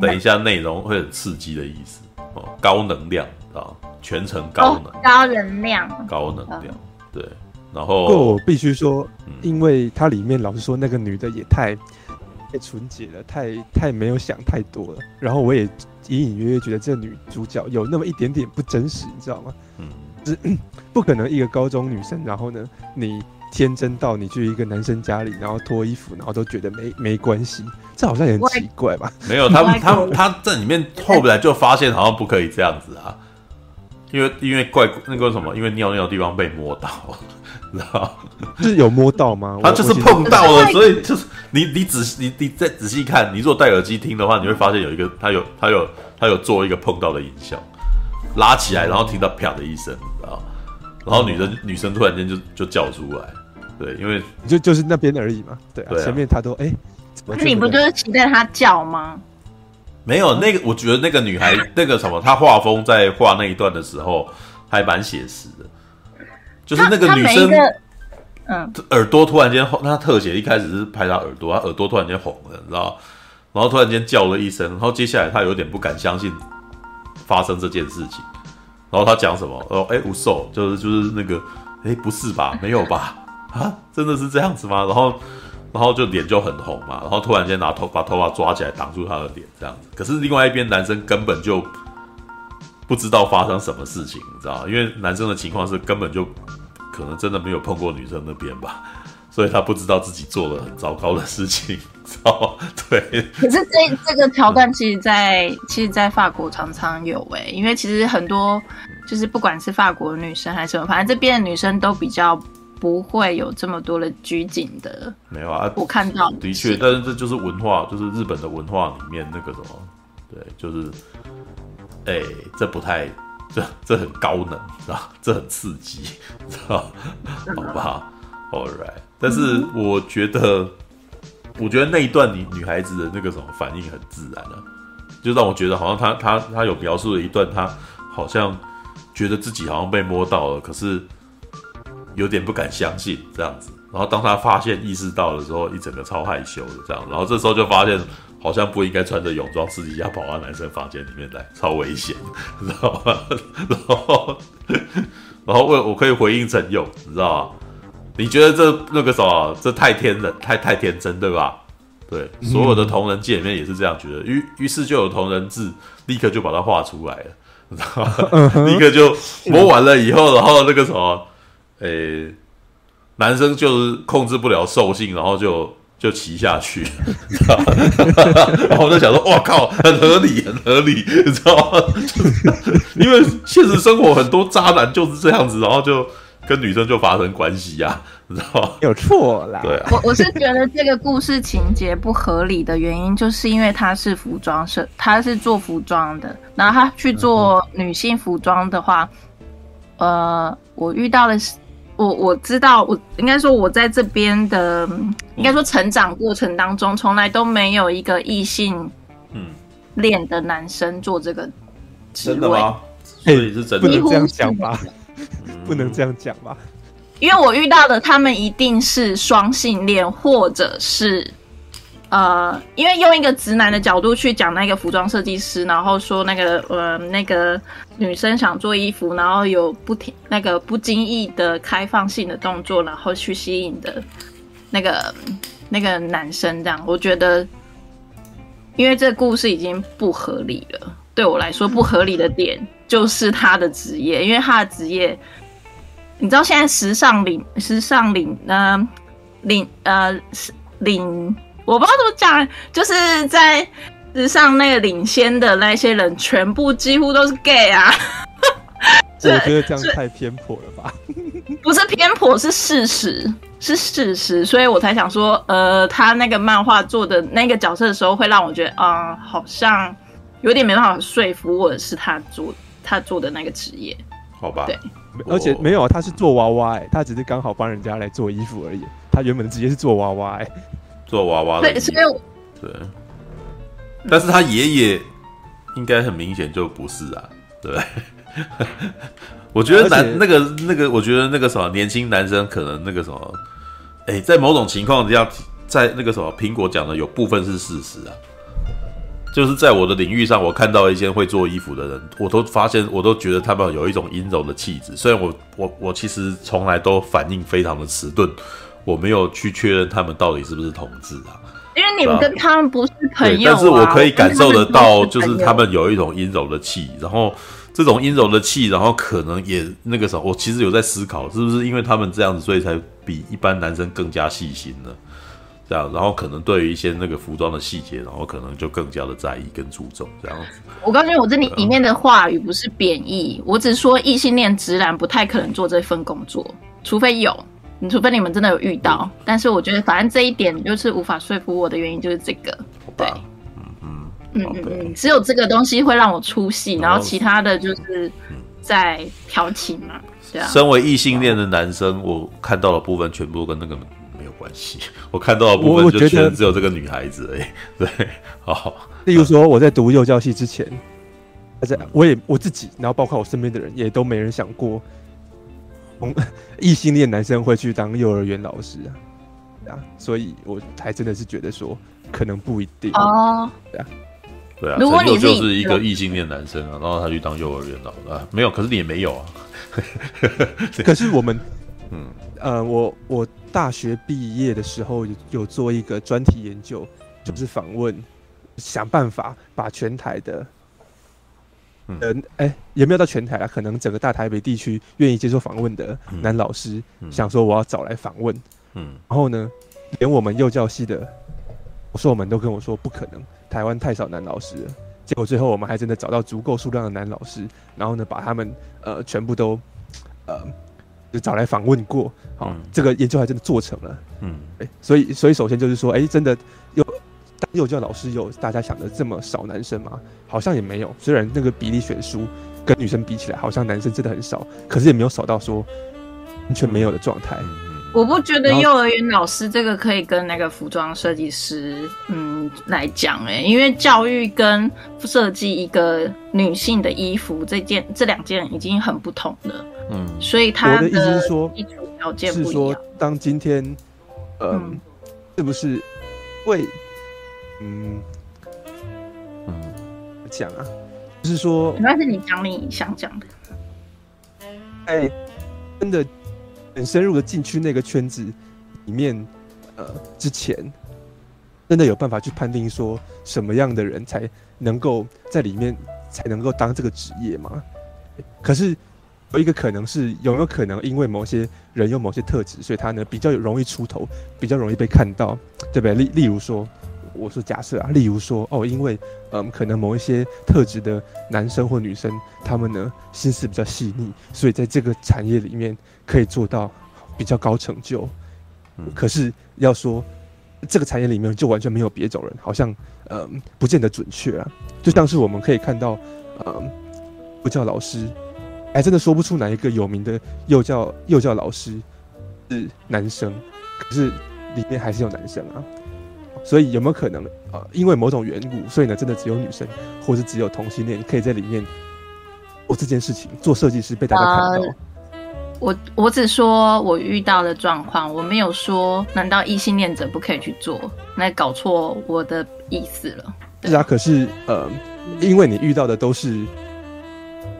等一下内容会很刺激的意思哦，高能量啊，全程高能，高能量，高能量，对。然后，不过我必须说，因为它里面老实说，那个女的也太太纯洁了，太太没有想太多了，然后我也。隐隐约约觉得这女主角有那么一点点不真实，你知道吗？嗯，是 不可能一个高中女生，然后呢，你天真到你去一个男生家里，然后脱衣服，然后都觉得没没关系，这好像也很奇怪吧？没有，他他他在里面后来就发现好像不可以这样子啊，因为因为怪那个什么，因为尿尿的地方被摸到，你知道？是有摸到吗？他就是碰到了，所以就是你你仔细你你再仔细看，你如果戴耳机听的话，你会发现有一个他有他有他有做一个碰到的音效，拉起来，然后听到啪的一声，知道？然后女生女生突然间就就叫出来，对，因为就就是那边而已嘛，对啊，对啊，前面他都哎，那你不就是期待他叫吗？没有那个，我觉得那个女孩那个什么，她画风在画那一段的时候还蛮写实的，就是那个女生，嗯，耳朵突然间红，那特写一开始是拍她耳朵，她耳朵突然间红了，你知道？然后突然间叫了一声，然后接下来她有点不敢相信发生这件事情，然后她讲什么？哦，哎，无受，就是就是那个，哎，不是吧？没有吧？啊，真的是这样子吗？然后。然后就脸就很红嘛，然后突然间拿头把头发抓起来挡住他的脸，这样子。可是另外一边男生根本就不知道发生什么事情，你知道？因为男生的情况是根本就可能真的没有碰过女生那边吧，所以他不知道自己做了很糟糕的事情，知道吗？对。可是这这个桥段其实在，在其实，在法国常常有诶、欸，因为其实很多就是不管是法国女生还是什么，反正这边的女生都比较。不会有这么多的拘谨的，没有啊，我看到的确，但是这就是文化，就是日本的文化里面那个什么，对，就是，哎、欸，这不太，这这很高能，知道？这很刺激，知道？好不好？All right，但是我觉得，我觉得那一段女女孩子的那个什么反应很自然啊，就让我觉得好像她她她有描述了一段，她好像觉得自己好像被摸到了，可是。有点不敢相信这样子，然后当她发现意识到的时候，一整个超害羞的这样，然后这时候就发现好像不应该穿着泳装私底下跑到男生房间里面来，超危险，你知道吗？然后，然后我我可以回应陈勇，你知道吗？你觉得这那个什么，这太天真，太太天真，对吧？对，所有的同人界里面也是这样觉得，于于是就有同人志，立刻就把它画出来了，你知道吗？立刻就摸完了以后，然后那个什么。诶、男生就是控制不了兽性，然后就就骑下去？然后我就想说，哇靠，很合理，很合理，你知道吗？因为现实生活很多渣男就是这样子，然后就跟女生就发生关系呀、啊，你知道吗？有错啦。对啊，我我是觉得这个故事情节不合理的原因，就是因为他是服装设，他是做服装的，然后他去做女性服装的话，嗯、呃，我遇到的是。我我知道，我应该说，我在这边的，应该说成长过程当中，从来都没有一个异性，嗯，恋的男生做这个职位。真的吗？所以是真的，不能这样讲吧？不能这样讲吧？因为我遇到的他们一定是双性恋，或者是。呃，因为用一个直男的角度去讲那个服装设计师，然后说那个呃那个女生想做衣服，然后有不停那个不经意的开放性的动作，然后去吸引的那个那个男生，这样我觉得，因为这故事已经不合理了。对我来说，不合理的点就是他的职业，因为他的职业，你知道现在时尚领时尚领呃领呃领。我不知道怎么讲，就是在时尚那个领先的那些人，全部几乎都是 gay 啊！我觉得这样太偏颇了吧？不是偏颇，是事实，是事实，所以我才想说，呃，他那个漫画做的那个角色的时候，会让我觉得，啊、呃，好像有点没办法说服我的是他做他做的那个职业，好吧？对，而且没有，他是做娃娃、欸，哎，他只是刚好帮人家来做衣服而已，他原本的职业是做娃娃、欸，哎。做娃娃的，对，所以对，但是他爷爷应该很明显就不是啊，对。我觉得男那个那个，我觉得那个什么年轻男生可能那个什么，哎，在某种情况下，在那个什么苹果讲的有部分是事实啊，就是在我的领域上，我看到一些会做衣服的人，我都发现，我都觉得他们有一种阴柔的气质。虽然我我我其实从来都反应非常的迟钝。我没有去确认他们到底是不是同志啊，因为你们跟他们不是朋友啊，但是我可以感受得到，就是他们有一种阴柔的气，然后这种阴柔的气，然后可能也那个时候，我其实有在思考，是不是因为他们这样子，所以才比一般男生更加细心呢？这样，然后可能对于一些那个服装的细节，然后可能就更加的在意跟注重这样子。我告诉你，我这里里面的话语不是贬义，我只说异性恋直男不太可能做这份工作，除非有，你除非你们真的有遇到。嗯、但是我觉得，反正这一点就是无法说服我的原因，就是这个。对，嗯嗯嗯嗯嗯，只有这个东西会让我出戏，然后其他的就是在调情嘛。对啊。身为异性恋的男生，我看到的部分全部跟那个没有。关系，我看到的部分就觉得只有这个女孩子而已，对，好。例如说，我在读幼教系之前，而且我也我自己，然后包括我身边的人，也都没人想过，异性恋男生会去当幼儿园老师啊，啊，所以我还真的是觉得说，可能不一定。哦，对啊，对啊，如果你就是一个异性恋男生啊，然后他去当幼儿园老师啊，没有，可是你也没有啊，可是我们，嗯。呃，我我。大学毕业的时候有有做一个专题研究，就是访问，想办法把全台的，嗯，哎、欸，有没有到全台啊？可能整个大台北地区愿意接受访问的男老师，嗯。嗯、想说我要找来访问，嗯，然后呢，连我们幼教系的，我说我们都跟我说不可能，台湾太少男老师了。结果最后我们还真的找到足够数量的男老师，然后呢，把他们呃全部都呃。就找来访问过，好、嗯，这个研究还真的做成了，嗯，哎，所以，所以首先就是说，哎、欸，真的有当幼教老师有大家想的这么少男生吗？好像也没有，虽然那个比例悬殊跟女生比起来，好像男生真的很少，可是也没有少到说完全没有的状态。我不觉得幼儿园老师这个可以跟那个服装设计师，嗯，来讲，哎，因为教育跟设计一个女性的衣服这件这两件已经很不同了。嗯，所以他的意思是说，是说，当今天，呃、嗯，是不是会，嗯嗯，讲啊，就是说，那是你讲你想讲的，哎，真的很深入的进去那个圈子里面，呃，之前真的有办法去判定说什么样的人才能够在里面才能够当这个职业吗？可是。有一个可能是有没有可能，因为某些人有某些特质，所以他呢比较容易出头，比较容易被看到，对不对？例例如说，我说假设啊，例如说哦，因为嗯，可能某一些特质的男生或女生，他们呢心思比较细腻，所以在这个产业里面可以做到比较高成就。可是要说这个产业里面就完全没有别种人，好像嗯不见得准确啊。就像是我们可以看到，嗯，不叫老师。哎真的说不出哪一个有名的幼教幼教老师是男生，可是里面还是有男生啊。所以有没有可能啊、呃？因为某种缘故，所以呢，真的只有女生，或是只有同性恋可以在里面做这件事情，做设计师被大家看到。呃、我我只说我遇到的状况，我没有说难道异性恋者不可以去做？那搞错我的意思了。是啊，可是呃，因为你遇到的都是。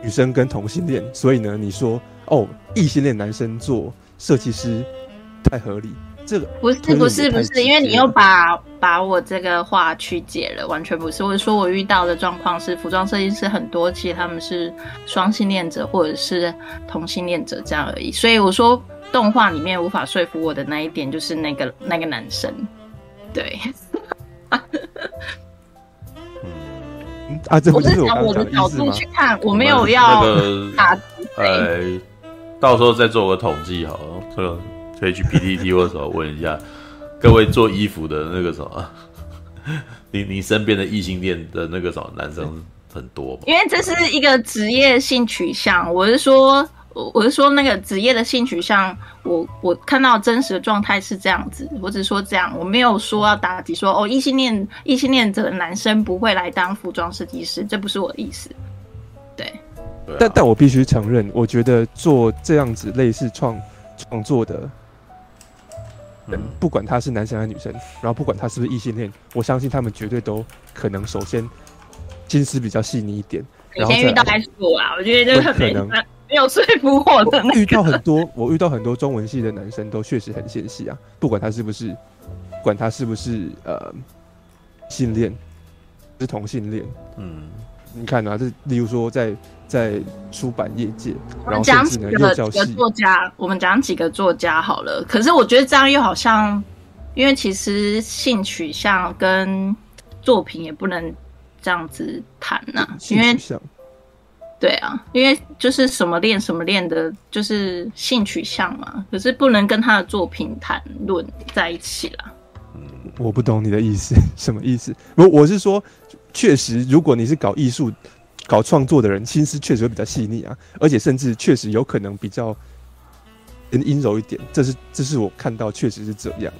女生跟同性恋，所以呢，你说哦，异性恋男生做设计师太合理？这个不是不是不是，因为你又把把我这个话曲解了，完全不是。我说我遇到的状况是，服装设计师很多，其实他们是双性恋者或者是同性恋者这样而已。所以我说动画里面无法说服我的那一点，就是那个那个男生，对。啊，这不是我我的角度去看，我没有要打。呃，到时候再做个统计好了，这个可以去 PTT 或者什么问一下各位做衣服的那个什么，你你身边的异性恋的那个什么男生很多吗？因为这是一个职业性取向，我是说。我我是说那个职业的性取向，我我看到真实的状态是这样子，我只是说这样，我没有说要打击说哦异性恋异性恋者的男生不会来当服装设计师，这不是我的意思。对，但但我必须承认，我觉得做这样子类似创创作的人，不管他是男生还是女生，然后不管他是不是异性恋，我相信他们绝对都可能首先心思比较细腻一点。以前遇到还是我啊，我觉得这个可能。没有说服我的。遇到很多，我遇到很多中文系的男生都确实很纤细啊，不管他是不是，管他是不是呃性恋，是同性恋。嗯，你看啊，这例如说在在出版业界，然后甚至呢，幼教系作家，我们讲几个作家好了。可是我觉得这样又好像因为其实性取向跟作品也不能这样子谈呐、啊，因为对啊，因为就是什么恋什么恋的，就是性取向嘛，可是不能跟他的作品谈论在一起啦。嗯，我不懂你的意思，什么意思？我我是说，确实，如果你是搞艺术、搞创作的人，心思确实会比较细腻啊，而且甚至确实有可能比较阴柔一点。这是这是我看到确实是这样。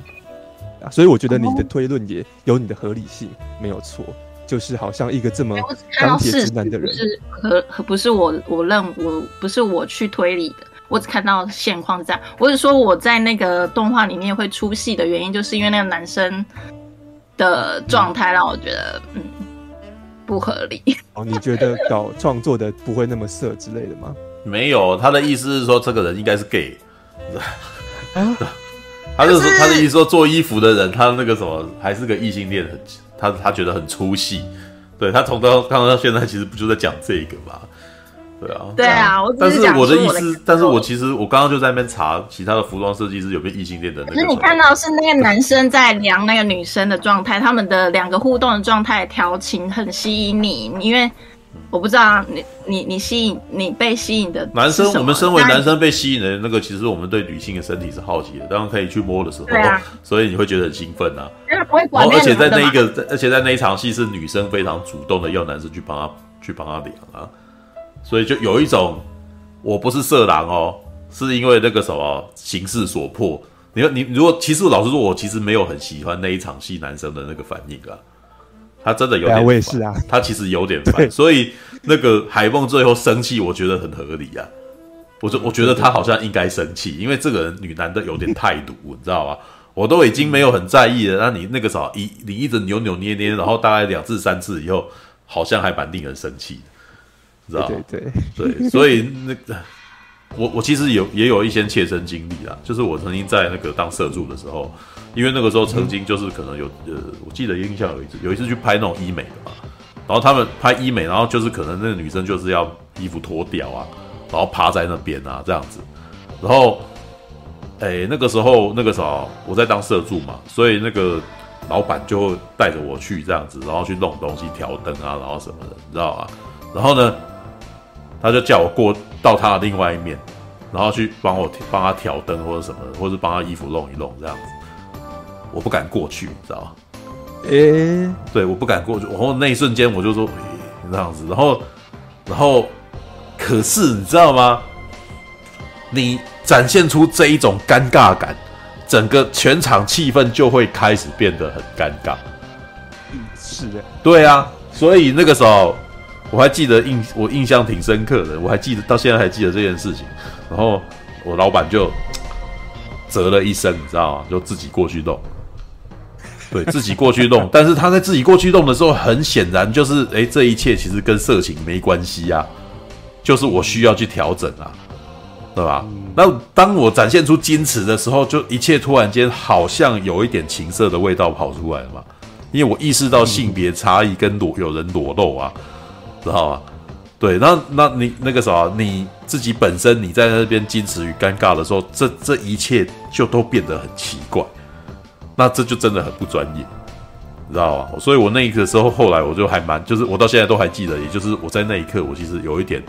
所以我觉得你的推论也有你的合理性，没有错。就是好像一个这么钢铁直男的人，不是和和不是我我认我不是我去推理的，我只看到现况是这样。我只说我在那个动画里面会出戏的原因，就是因为那个男生的状态让我觉得嗯不合理。哦，你觉得搞创作的不会那么色之类的吗？没有，他的意思是说这个人应该是 gay。啊 他就是说，他的意思说，做衣服的人，他那个什么，还是个异性恋，很他他觉得很出戏。对他从到刚刚到现在，其实不就在讲这个吗？对啊，对啊。我但是我的意思，但是我其实我刚刚就在那边查其他的服装设计师有没有异性恋的那个。可是你看到是那个男生在量那个女生的状态，他们的两个互动的状态调情很吸引你，因为。我不知道你你你吸引你被吸引的男生，我们身为男生被吸引的那个，其实我们对女性的身体是好奇的，当然可以去摸的时候，啊、所以你会觉得很兴奋啊。而且在那一个，而且在那一场戏是女生非常主动的要男生去帮她去帮她量啊，所以就有一种我不是色狼哦，是因为那个什么形势所迫。你说你如果其实老实说，我其实没有很喜欢那一场戏男生的那个反应啊。他真的有点烦，我也是啊。他其实有点烦，所以那个海梦最后生气，我觉得很合理啊。我就我觉得他好像应该生气，因为这个人女男的有点态度，你知道吧？我都已经没有很在意了，那你那个时候一你一直扭扭捏捏，然后大概两次三次以后，好像还蛮令人生气的，知道吗？对对 对，所以那个我我其实有也有一些切身经历啦，就是我曾经在那个当社助的时候。因为那个时候曾经就是可能有呃，我记得印象有一次，有一次去拍那种医美的嘛，然后他们拍医美，然后就是可能那个女生就是要衣服脱掉啊，然后趴在那边啊这样子，然后，哎那个时候那个时候我在当社助嘛，所以那个老板就会带着我去这样子，然后去弄东西调灯啊，然后什么的，你知道吗？然后呢，他就叫我过到他的另外一面，然后去帮我帮他调灯或者什么的，或者是帮他衣服弄一弄这样子。我不敢过去，你知道吗？诶、欸，对，我不敢过去。然后那一瞬间，我就说、欸、这样子。然后，然后，可是你知道吗？你展现出这一种尴尬感，整个全场气氛就会开始变得很尴尬。嗯，是的，对啊。所以那个时候，我还记得印我印象挺深刻的，我还记得到现在还记得这件事情。然后我老板就啧了一声，你知道吗？就自己过去弄。对自己过去弄，但是他在自己过去弄的时候，很显然就是，哎，这一切其实跟色情没关系啊，就是我需要去调整啊，对吧？那当我展现出矜持的时候，就一切突然间好像有一点情色的味道跑出来了嘛，因为我意识到性别差异跟裸有人裸露啊，知道吧？对，那那你那个啥，你自己本身你在那边矜持与尴尬的时候，这这一切就都变得很奇怪。那这就真的很不专业，知道吗？所以我那一刻时候，后来我就还蛮，就是我到现在都还记得，也就是我在那一刻，我其实有一点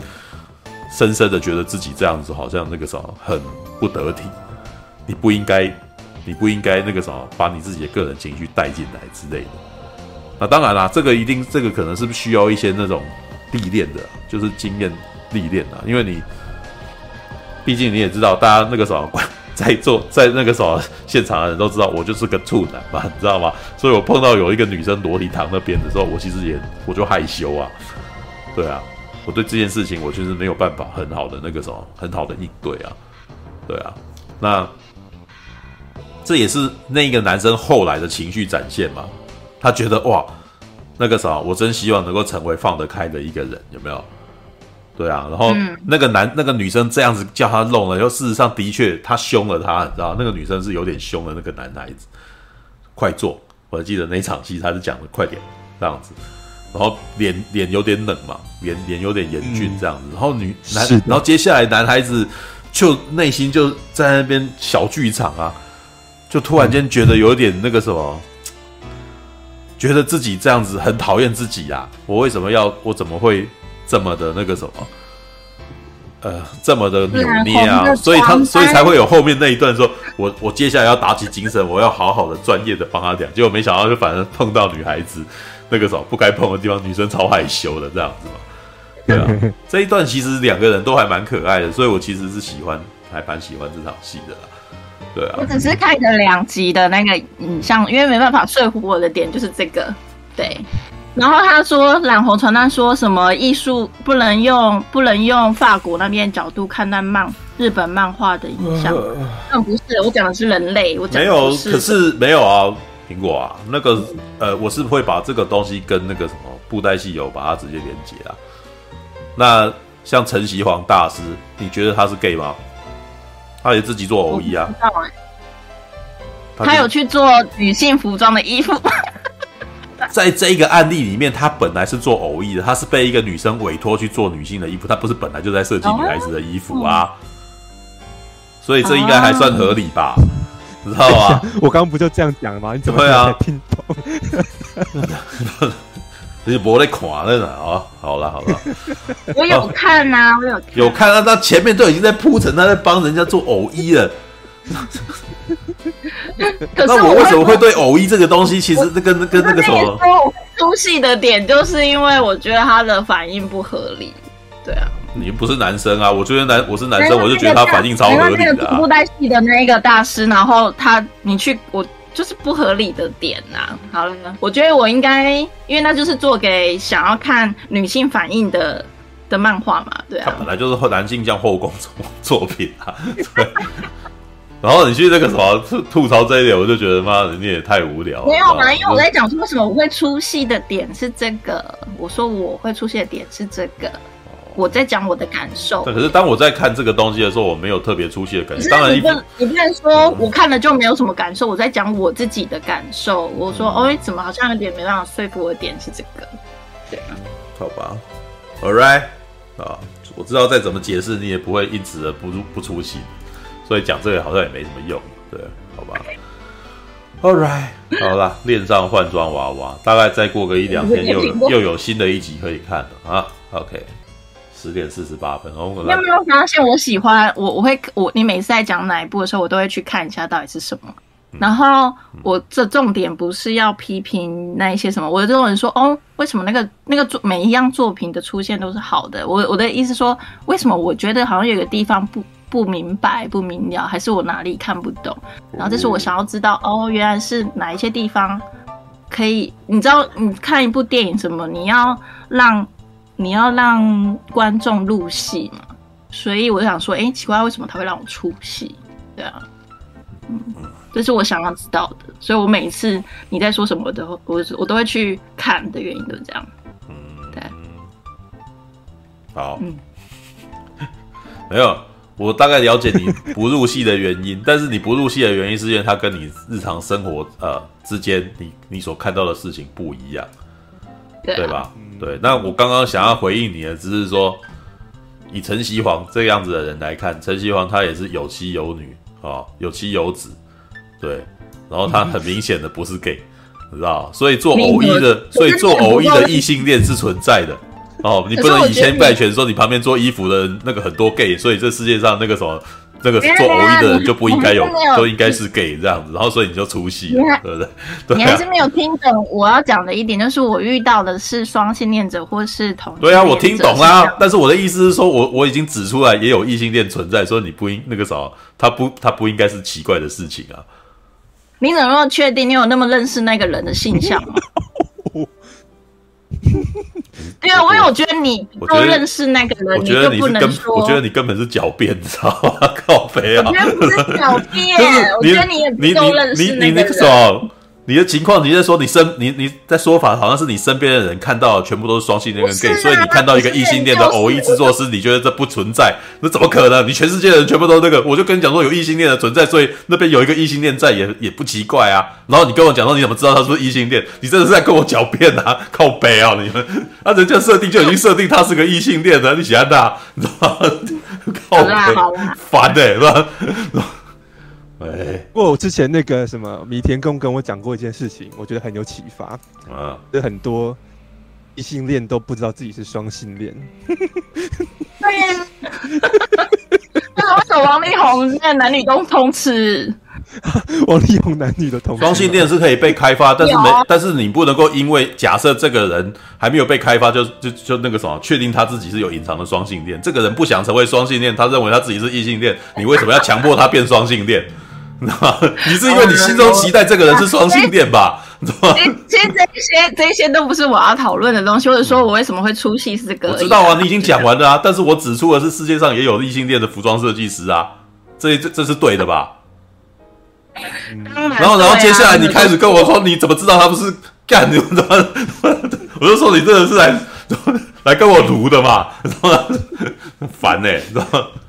深深的觉得自己这样子好像那个啥很不得体，你不应该，你不应该那个啥把你自己的个人情绪带进来之类的。那当然啦，这个一定，这个可能是不是需要一些那种历练的，就是经验历练啊，因为你毕竟你也知道，大家那个什么在做在那个时候现场的人都知道我就是个处男嘛，你知道吗？所以我碰到有一个女生裸体躺那边的时候，我其实也我就害羞啊，对啊，我对这件事情我其实没有办法很好的那个什么很好的应对啊，对啊，那这也是那个男生后来的情绪展现嘛，他觉得哇，那个啥，我真希望能够成为放得开的一个人，有没有？对啊，然后那个男、嗯、那个女生这样子叫他弄了，然后事实上的确他凶了他，你知道那个女生是有点凶的那个男孩子，快做！我还记得那场戏他是讲的快点这样子，然后脸脸有点冷嘛，脸脸有点严峻这样子，然后女男，然后接下来男孩子就内心就在那边小剧场啊，就突然间觉得有点那个什么，觉得自己这样子很讨厌自己啊！我为什么要？我怎么会这么的那个什么？呃，这么的扭捏啊！所以他所以才会有后面那一段说，我我接下来要打起精神，我要好好的专业的帮他讲。结果没想到就反而碰到女孩子那个什么不该碰的地方，女生超害羞的这样子嘛。对啊，这一段其实两个人都还蛮可爱的，所以我其实是喜欢，还蛮喜欢这场戏的啦。对啊，我只是看了两集的那个影像，因为没办法说服我的点就是这个。对，然后他说染红传单说什么艺术不能用不能用法国那边角度看待漫日本漫画的影响，但不是，我讲的是人类，我讲的没有，可是没有啊，苹果啊，那个呃，我是会把这个东西跟那个什么布袋戏有把它直接连接啊。那像陈习煌大师，你觉得他是 gay 吗？他也自己做偶衣啊，他，他有去做女性服装的衣服。在这一个案例里面，他本来是做偶衣的，他是被一个女生委托去做女性的衣服，他不是本来就在设计女孩子的衣服啊，所以这应该还算合理吧？你知道吗？我刚刚不就这样讲吗？你怎么才听懂？你不在看了呢啊！好了好了，我有看呐、啊，我有看有看啊，他前面都已经在铺陈，他在帮人家做偶一了。那我为什么会对偶一这个东西，其实这跟跟那个什么出戏的点，就是因为我觉得他的反应不合理。对啊，你不是男生啊？我觉得男我是男生，我就觉得他反应超合理的、啊。布袋戏的那个大师，然后他你去我。就是不合理的点呐、啊。好了，我觉得我应该，因为那就是做给想要看女性反应的的漫画嘛，对啊。他本来就是男性向后宫作作品啊。对。然后你去那个什么吐吐槽这一点，我就觉得妈的你也太无聊了。没有嘛，因为我在讲说为什么我会出戏的点是这个，我说我会出戏的点是这个。我在讲我的感受。对，可是当我在看这个东西的时候，我没有特别出戏的感受。当然，你不，你不能说我看了就没有什么感受。我在讲我自己的感受。我说，哦、欸，怎么好像有点没办法说服我的点是这个？对啊，好吧，All right，啊，我知道再怎么解释，你也不会因此而不不出戏，所以讲这个好像也没什么用。对，好吧，All right，好啦，恋上换装娃娃，大概再过个一两天，又有 又有新的一集可以看了啊。OK。十点四十八分，你有没有发现我喜欢我？我会我你每次在讲哪一部的时候，我都会去看一下到底是什么。嗯、然后我这重点不是要批评那一些什么，我的这种人说哦，为什么那个那个作每一样作品的出现都是好的？我我的意思说，为什么我觉得好像有个地方不不明白不明了，还是我哪里看不懂？然后这是我想要知道哦，原来是哪一些地方可以？你知道，你看一部电影什么，你要让。你要让观众入戏嘛，所以我就想说，哎、欸，奇怪，为什么他会让我出戏？对啊，嗯，这是我想要知道的，所以我每一次你在说什么的，我我都会去看的原因就是这样。嗯，对，好，嗯，没有，我大概了解你不入戏的原因，但是你不入戏的原因是因为它跟你日常生活呃之间，你你所看到的事情不一样，对，啊、对吧？对，那我刚刚想要回应你的，只是说，以陈锡煌这样子的人来看，陈锡煌他也是有妻有女啊、哦，有妻有子，对，然后他很明显的不是 gay，你知道，所以做偶衣的，所以做偶衣的异性恋是存在的哦，你不能以偏概全说你旁边做衣服的那个很多 gay，所以这世界上那个什么。那个做偶遇的人就不应该有，都应该是 gay 这样子，然后所以你就出戏了，对不对？对啊、你还是没有听懂我要讲的一点，就是我遇到的是双性恋者或是同。对啊，我听懂啦，但是我的意思是说，我我已经指出来也有异性恋存在，所以你不应那个啥，他不他不应该是奇怪的事情啊。你怎么确定？你有那么认识那个人的性向吗？对啊，我有觉得你都认识那个人，你就不能说。我觉得你根本是狡辩，你知道吗？靠北啊！我觉得不是狡辩，我觉得你也不够认识那个人。你的情况，你在说你身你你在说法，好像是你身边的人看到全部都是双性恋跟 gay，、啊、所以你看到一个异性恋的偶一制作师，你觉得这不存在？那怎么可能？你全世界的人全部都那个，我就跟你讲说有异性恋的存在，所以那边有一个异性恋在也也不奇怪啊。然后你跟我讲说你怎么知道他是不是异性恋？你真的是在跟我狡辩啊？靠北啊你们！啊，人家设定就已经设定他是个异性恋的，你喜欢他？你知道吗？靠北，烦的、欸，是吧？哎，不过我之前那个什么米田共跟我讲过一件事情，我觉得很有启发。啊，就很多异性恋都不知道自己是双性恋。对呀。那为什么王力宏现在男女都通吃？王力宏男女的通吃。双性恋是可以被开发，但是没，但是你不能够因为假设这个人还没有被开发就，就就就那个什么，确定他自己是有隐藏的双性恋。这个人不想成为双性恋，他认为他自己是异性恋，你为什么要强迫他变双性恋？你知道吗？你是因为你心中期待这个人是双性恋吧？知道吗其实这些这些都不是我要讨论的东西，或者说我为什么会出戏是这个。我知道啊，你已经讲完了啊，但是我指出的是世界上也有异性恋的服装设计师啊，这这这是对的吧？嗯、然后然后接下来你开始跟我说，你怎么知道他不是干？你怎么？我就说你真的是来 来跟我读的嘛？烦呢、欸，知道吗？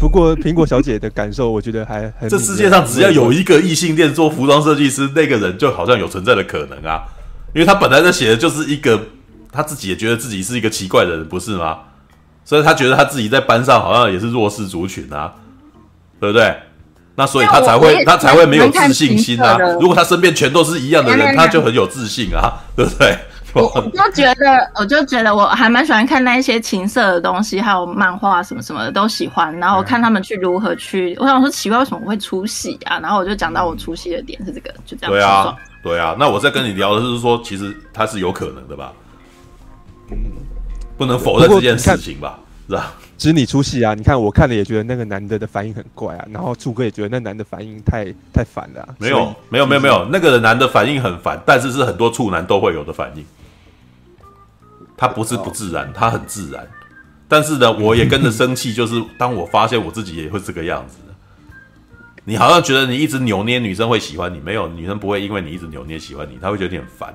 不过苹果小姐的感受，我觉得还很。这世界上只要有一个异性恋做服装设计师，那个人就好像有存在的可能啊，因为他本来在写的就是一个他自己也觉得自己是一个奇怪的人，不是吗？所以他觉得他自己在班上好像也是弱势族群啊，对不对？那所以他才会他才会没有自信心啊。如果他身边全都是一样的人，他就很有自信啊，对不对？我 我就觉得，我就觉得我还蛮喜欢看那一些情色的东西，还有漫画什么什么的都喜欢。然后我看他们去如何去，我想说奇怪为什么我会出戏啊？然后我就讲到我出戏的点是这个，就这样。对啊，对啊。那我在跟你聊的是说，其实他是有可能的吧？嗯，不能否认这件事情吧？是吧？只是你出戏啊！你看我看了也觉得那个男的的反应很怪啊，然后柱哥也觉得那男的反应太太烦了、啊。没有，没有，没有，没有，那个男的反应很烦，但是是很多处男都会有的反应。他不是不自然，他很自然。但是呢，我也跟着生气，就是当我发现我自己也会这个样子。你好像觉得你一直扭捏女生会喜欢你，没有，女生不会因为你一直扭捏喜欢你，她会觉得你很烦。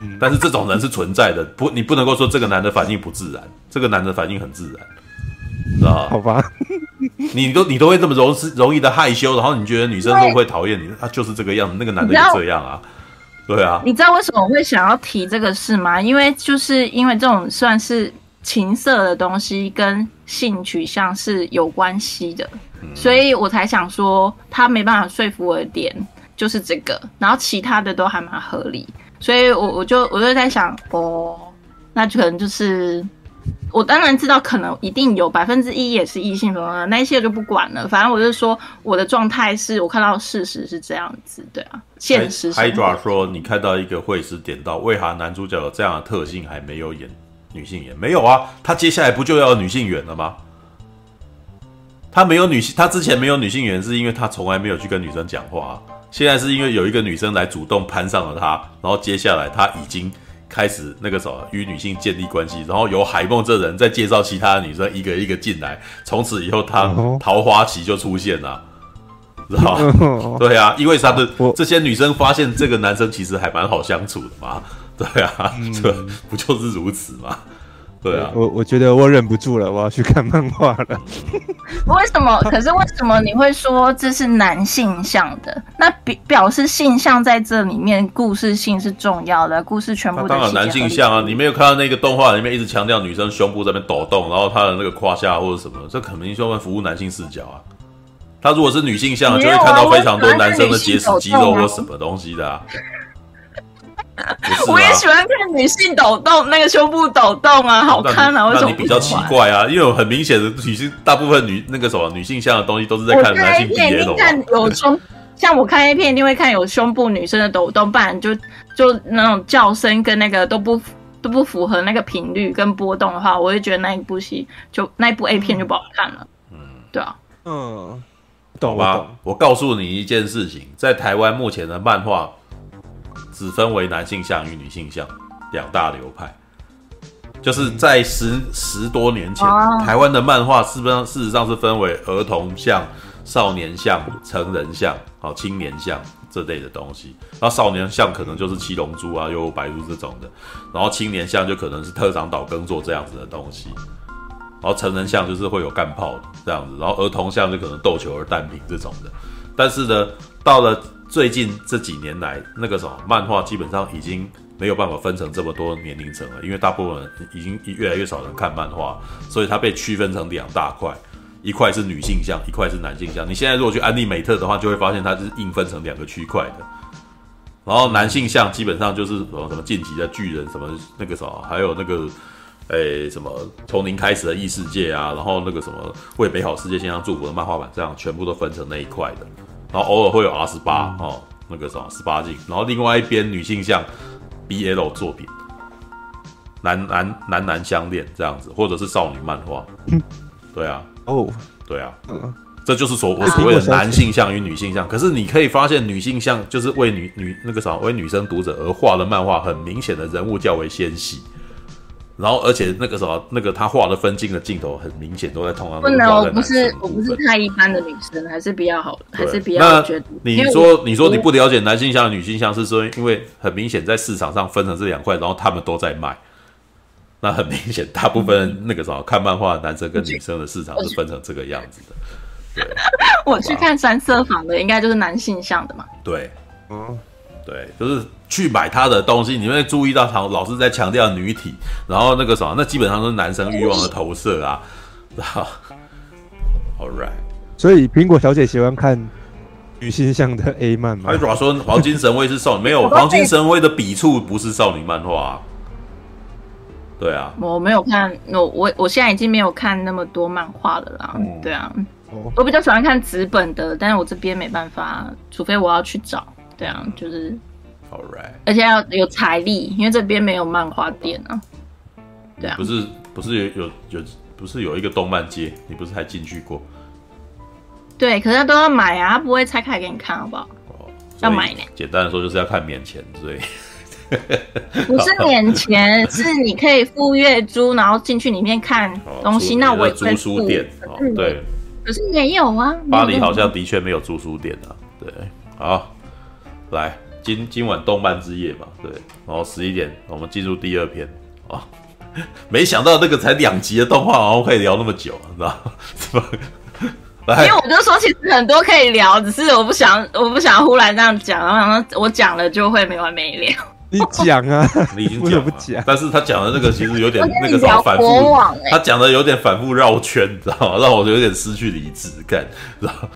嗯，但是这种人是存在的，不，你不能够说这个男的反应不自然，这个男的反应很自然，知道吧？好吧，你都你都会这么容容易的害羞，然后你觉得女生会不会讨厌你？他就是这个样子，那个男的也这样啊。对啊，你知道为什么我会想要提这个事吗？因为就是因为这种算是情色的东西跟性取向是有关系的，嗯，所以我才想说他没办法说服我的点就是这个，然后其他的都还蛮合理，所以我我就我就在想，哦，那可能就是。我当然知道，可能一定有百分之一也是异性的，那些就不管了。反正我就说，我的状态是我看到事实是这样子，对啊，现实。Hydra 说，你看到一个会师点到，为何男主角有这样的特性还没有演女性演？没有啊，他接下来不就要女性缘了吗？他没有女性，他之前没有女性缘，是因为他从来没有去跟女生讲话。现在是因为有一个女生来主动攀上了他，然后接下来他已经。开始那个什么与女性建立关系，然后由海梦这人再介绍其他的女生一个一个进来，从此以后他桃花期就出现了，知道吧？对啊，因为他的 这些女生发现这个男生其实还蛮好相处的嘛，对啊，这不就是如此吗？对啊，我我觉得我忍不住了，我要去看漫画了。为什么？可是为什么你会说这是男性向的？那表表示性向在这里面，故事性是重要的，故事全部当然男性向啊！你没有看到那个动画里面一直强调女生胸部在那边抖动，然后她的那个胯下或者什么，这肯定就会服务男性视角啊。他如果是女性向，就会看到非常多男生的结实肌肉或什么东西的啊。我也喜欢看女性抖动，那个胸部抖动啊，好看啊！为什么？你比较奇怪啊，因为有很明显的女性，大部分女那个什么女性向的东西都是在看男性的。看有胸，像我看 A 片一定会看有胸部女生的抖动，不然就就那种叫声跟那个都不都不符合那个频率跟波动的话，我就觉得那一部戏就那一部 A 片就不好看了。嗯，对啊，嗯，懂吧？我告诉你一件事情，在台湾目前的漫画。只分为男性向与女性向两大流派，就是在十十多年前，台湾的漫画事实上事实上是分为儿童像、少年像、成人像、好青年像这类的东西。然后少年像可能就是七龙珠啊、幽游白书这种的，然后青年像就可能是特长岛耕作这样子的东西，然后成人像就是会有干炮这样子，然后儿童像就可能斗球而弹平这种的。但是呢，到了最近这几年来，那个什么漫画基本上已经没有办法分成这么多年龄层了，因为大部分人已经越来越少人看漫画，所以它被区分成两大块。一块是女性向，一块是男性向。你现在如果去安利美特的话，就会发现它是硬分成两个区块的。然后男性向基本上就是什么什么进击的巨人，什么那个什么，还有那个诶什么从零开始的异世界啊，然后那个什么为美好世界献上祝福的漫画版，这样全部都分成那一块的。然后偶尔会有 R 十八哦，那个什么十八禁。然后另外一边女性向 BL 作品，男男男男相恋这样子，或者是少女漫画。对啊。哦，对啊，嗯，这就是所我所谓的男性向与女性向。可是你可以发现，女性向就是为女女那个啥为女生读者而画的漫画，很明显的人物较为纤细。然后，而且那个什么那个他画的分镜的镜头，很明显都在同样。不能，我不是我不是太一般的女生，还是比较好，还是比较觉得。你说你说你不了解男性向女性向，是说因为很明显在市场上分成这两块，然后他们都在卖。那很明显，大部分那个什么看漫画的男生跟女生的市场是分成这个样子的。对，我去看三色坊的，应该就是男性向的嘛。对，嗯，对，就是去买他的东西，你会注意到他老是在强调女体，然后那个什么，那基本上都是男生欲望的投射啊。好，All right，所以苹果小姐喜欢看女性向的 A 漫吗？还主要说黄金神威是少女，没有黄金神威的笔触不是少女漫画啊。对啊，我没有看，我我我现在已经没有看那么多漫画了啦。嗯、对啊，我比较喜欢看纸本的，但是我这边没办法，除非我要去找。对啊，就是，Alright，而且要有财力，因为这边没有漫画店啊。对啊，不是不是有有有不是有一个动漫街，你不是还进去过？对，可是他都要买啊，他不会拆开给你看，好不好？哦，要买呢。简单的说，就是要看免钱，所以。不是免钱，是你可以付月租，然后进去里面看东西。那我租书店，哦对，可是没有啊。巴黎好像的确没有租书店啊。对，好，来今今晚动漫之夜嘛，对，然后十一点我们进入第二篇哦。没想到那个才两集的动画，然后可以聊那么久，你知道吗？来，因为我就说其实很多可以聊，只是我不想我不想忽然这样讲，然后我讲了就会没完没了。你讲啊，你已经讲了，但是他讲的那个其实有点那个什么反复，他讲的有点反复绕圈，你知道吗？让我有点失去理智感，知道吗？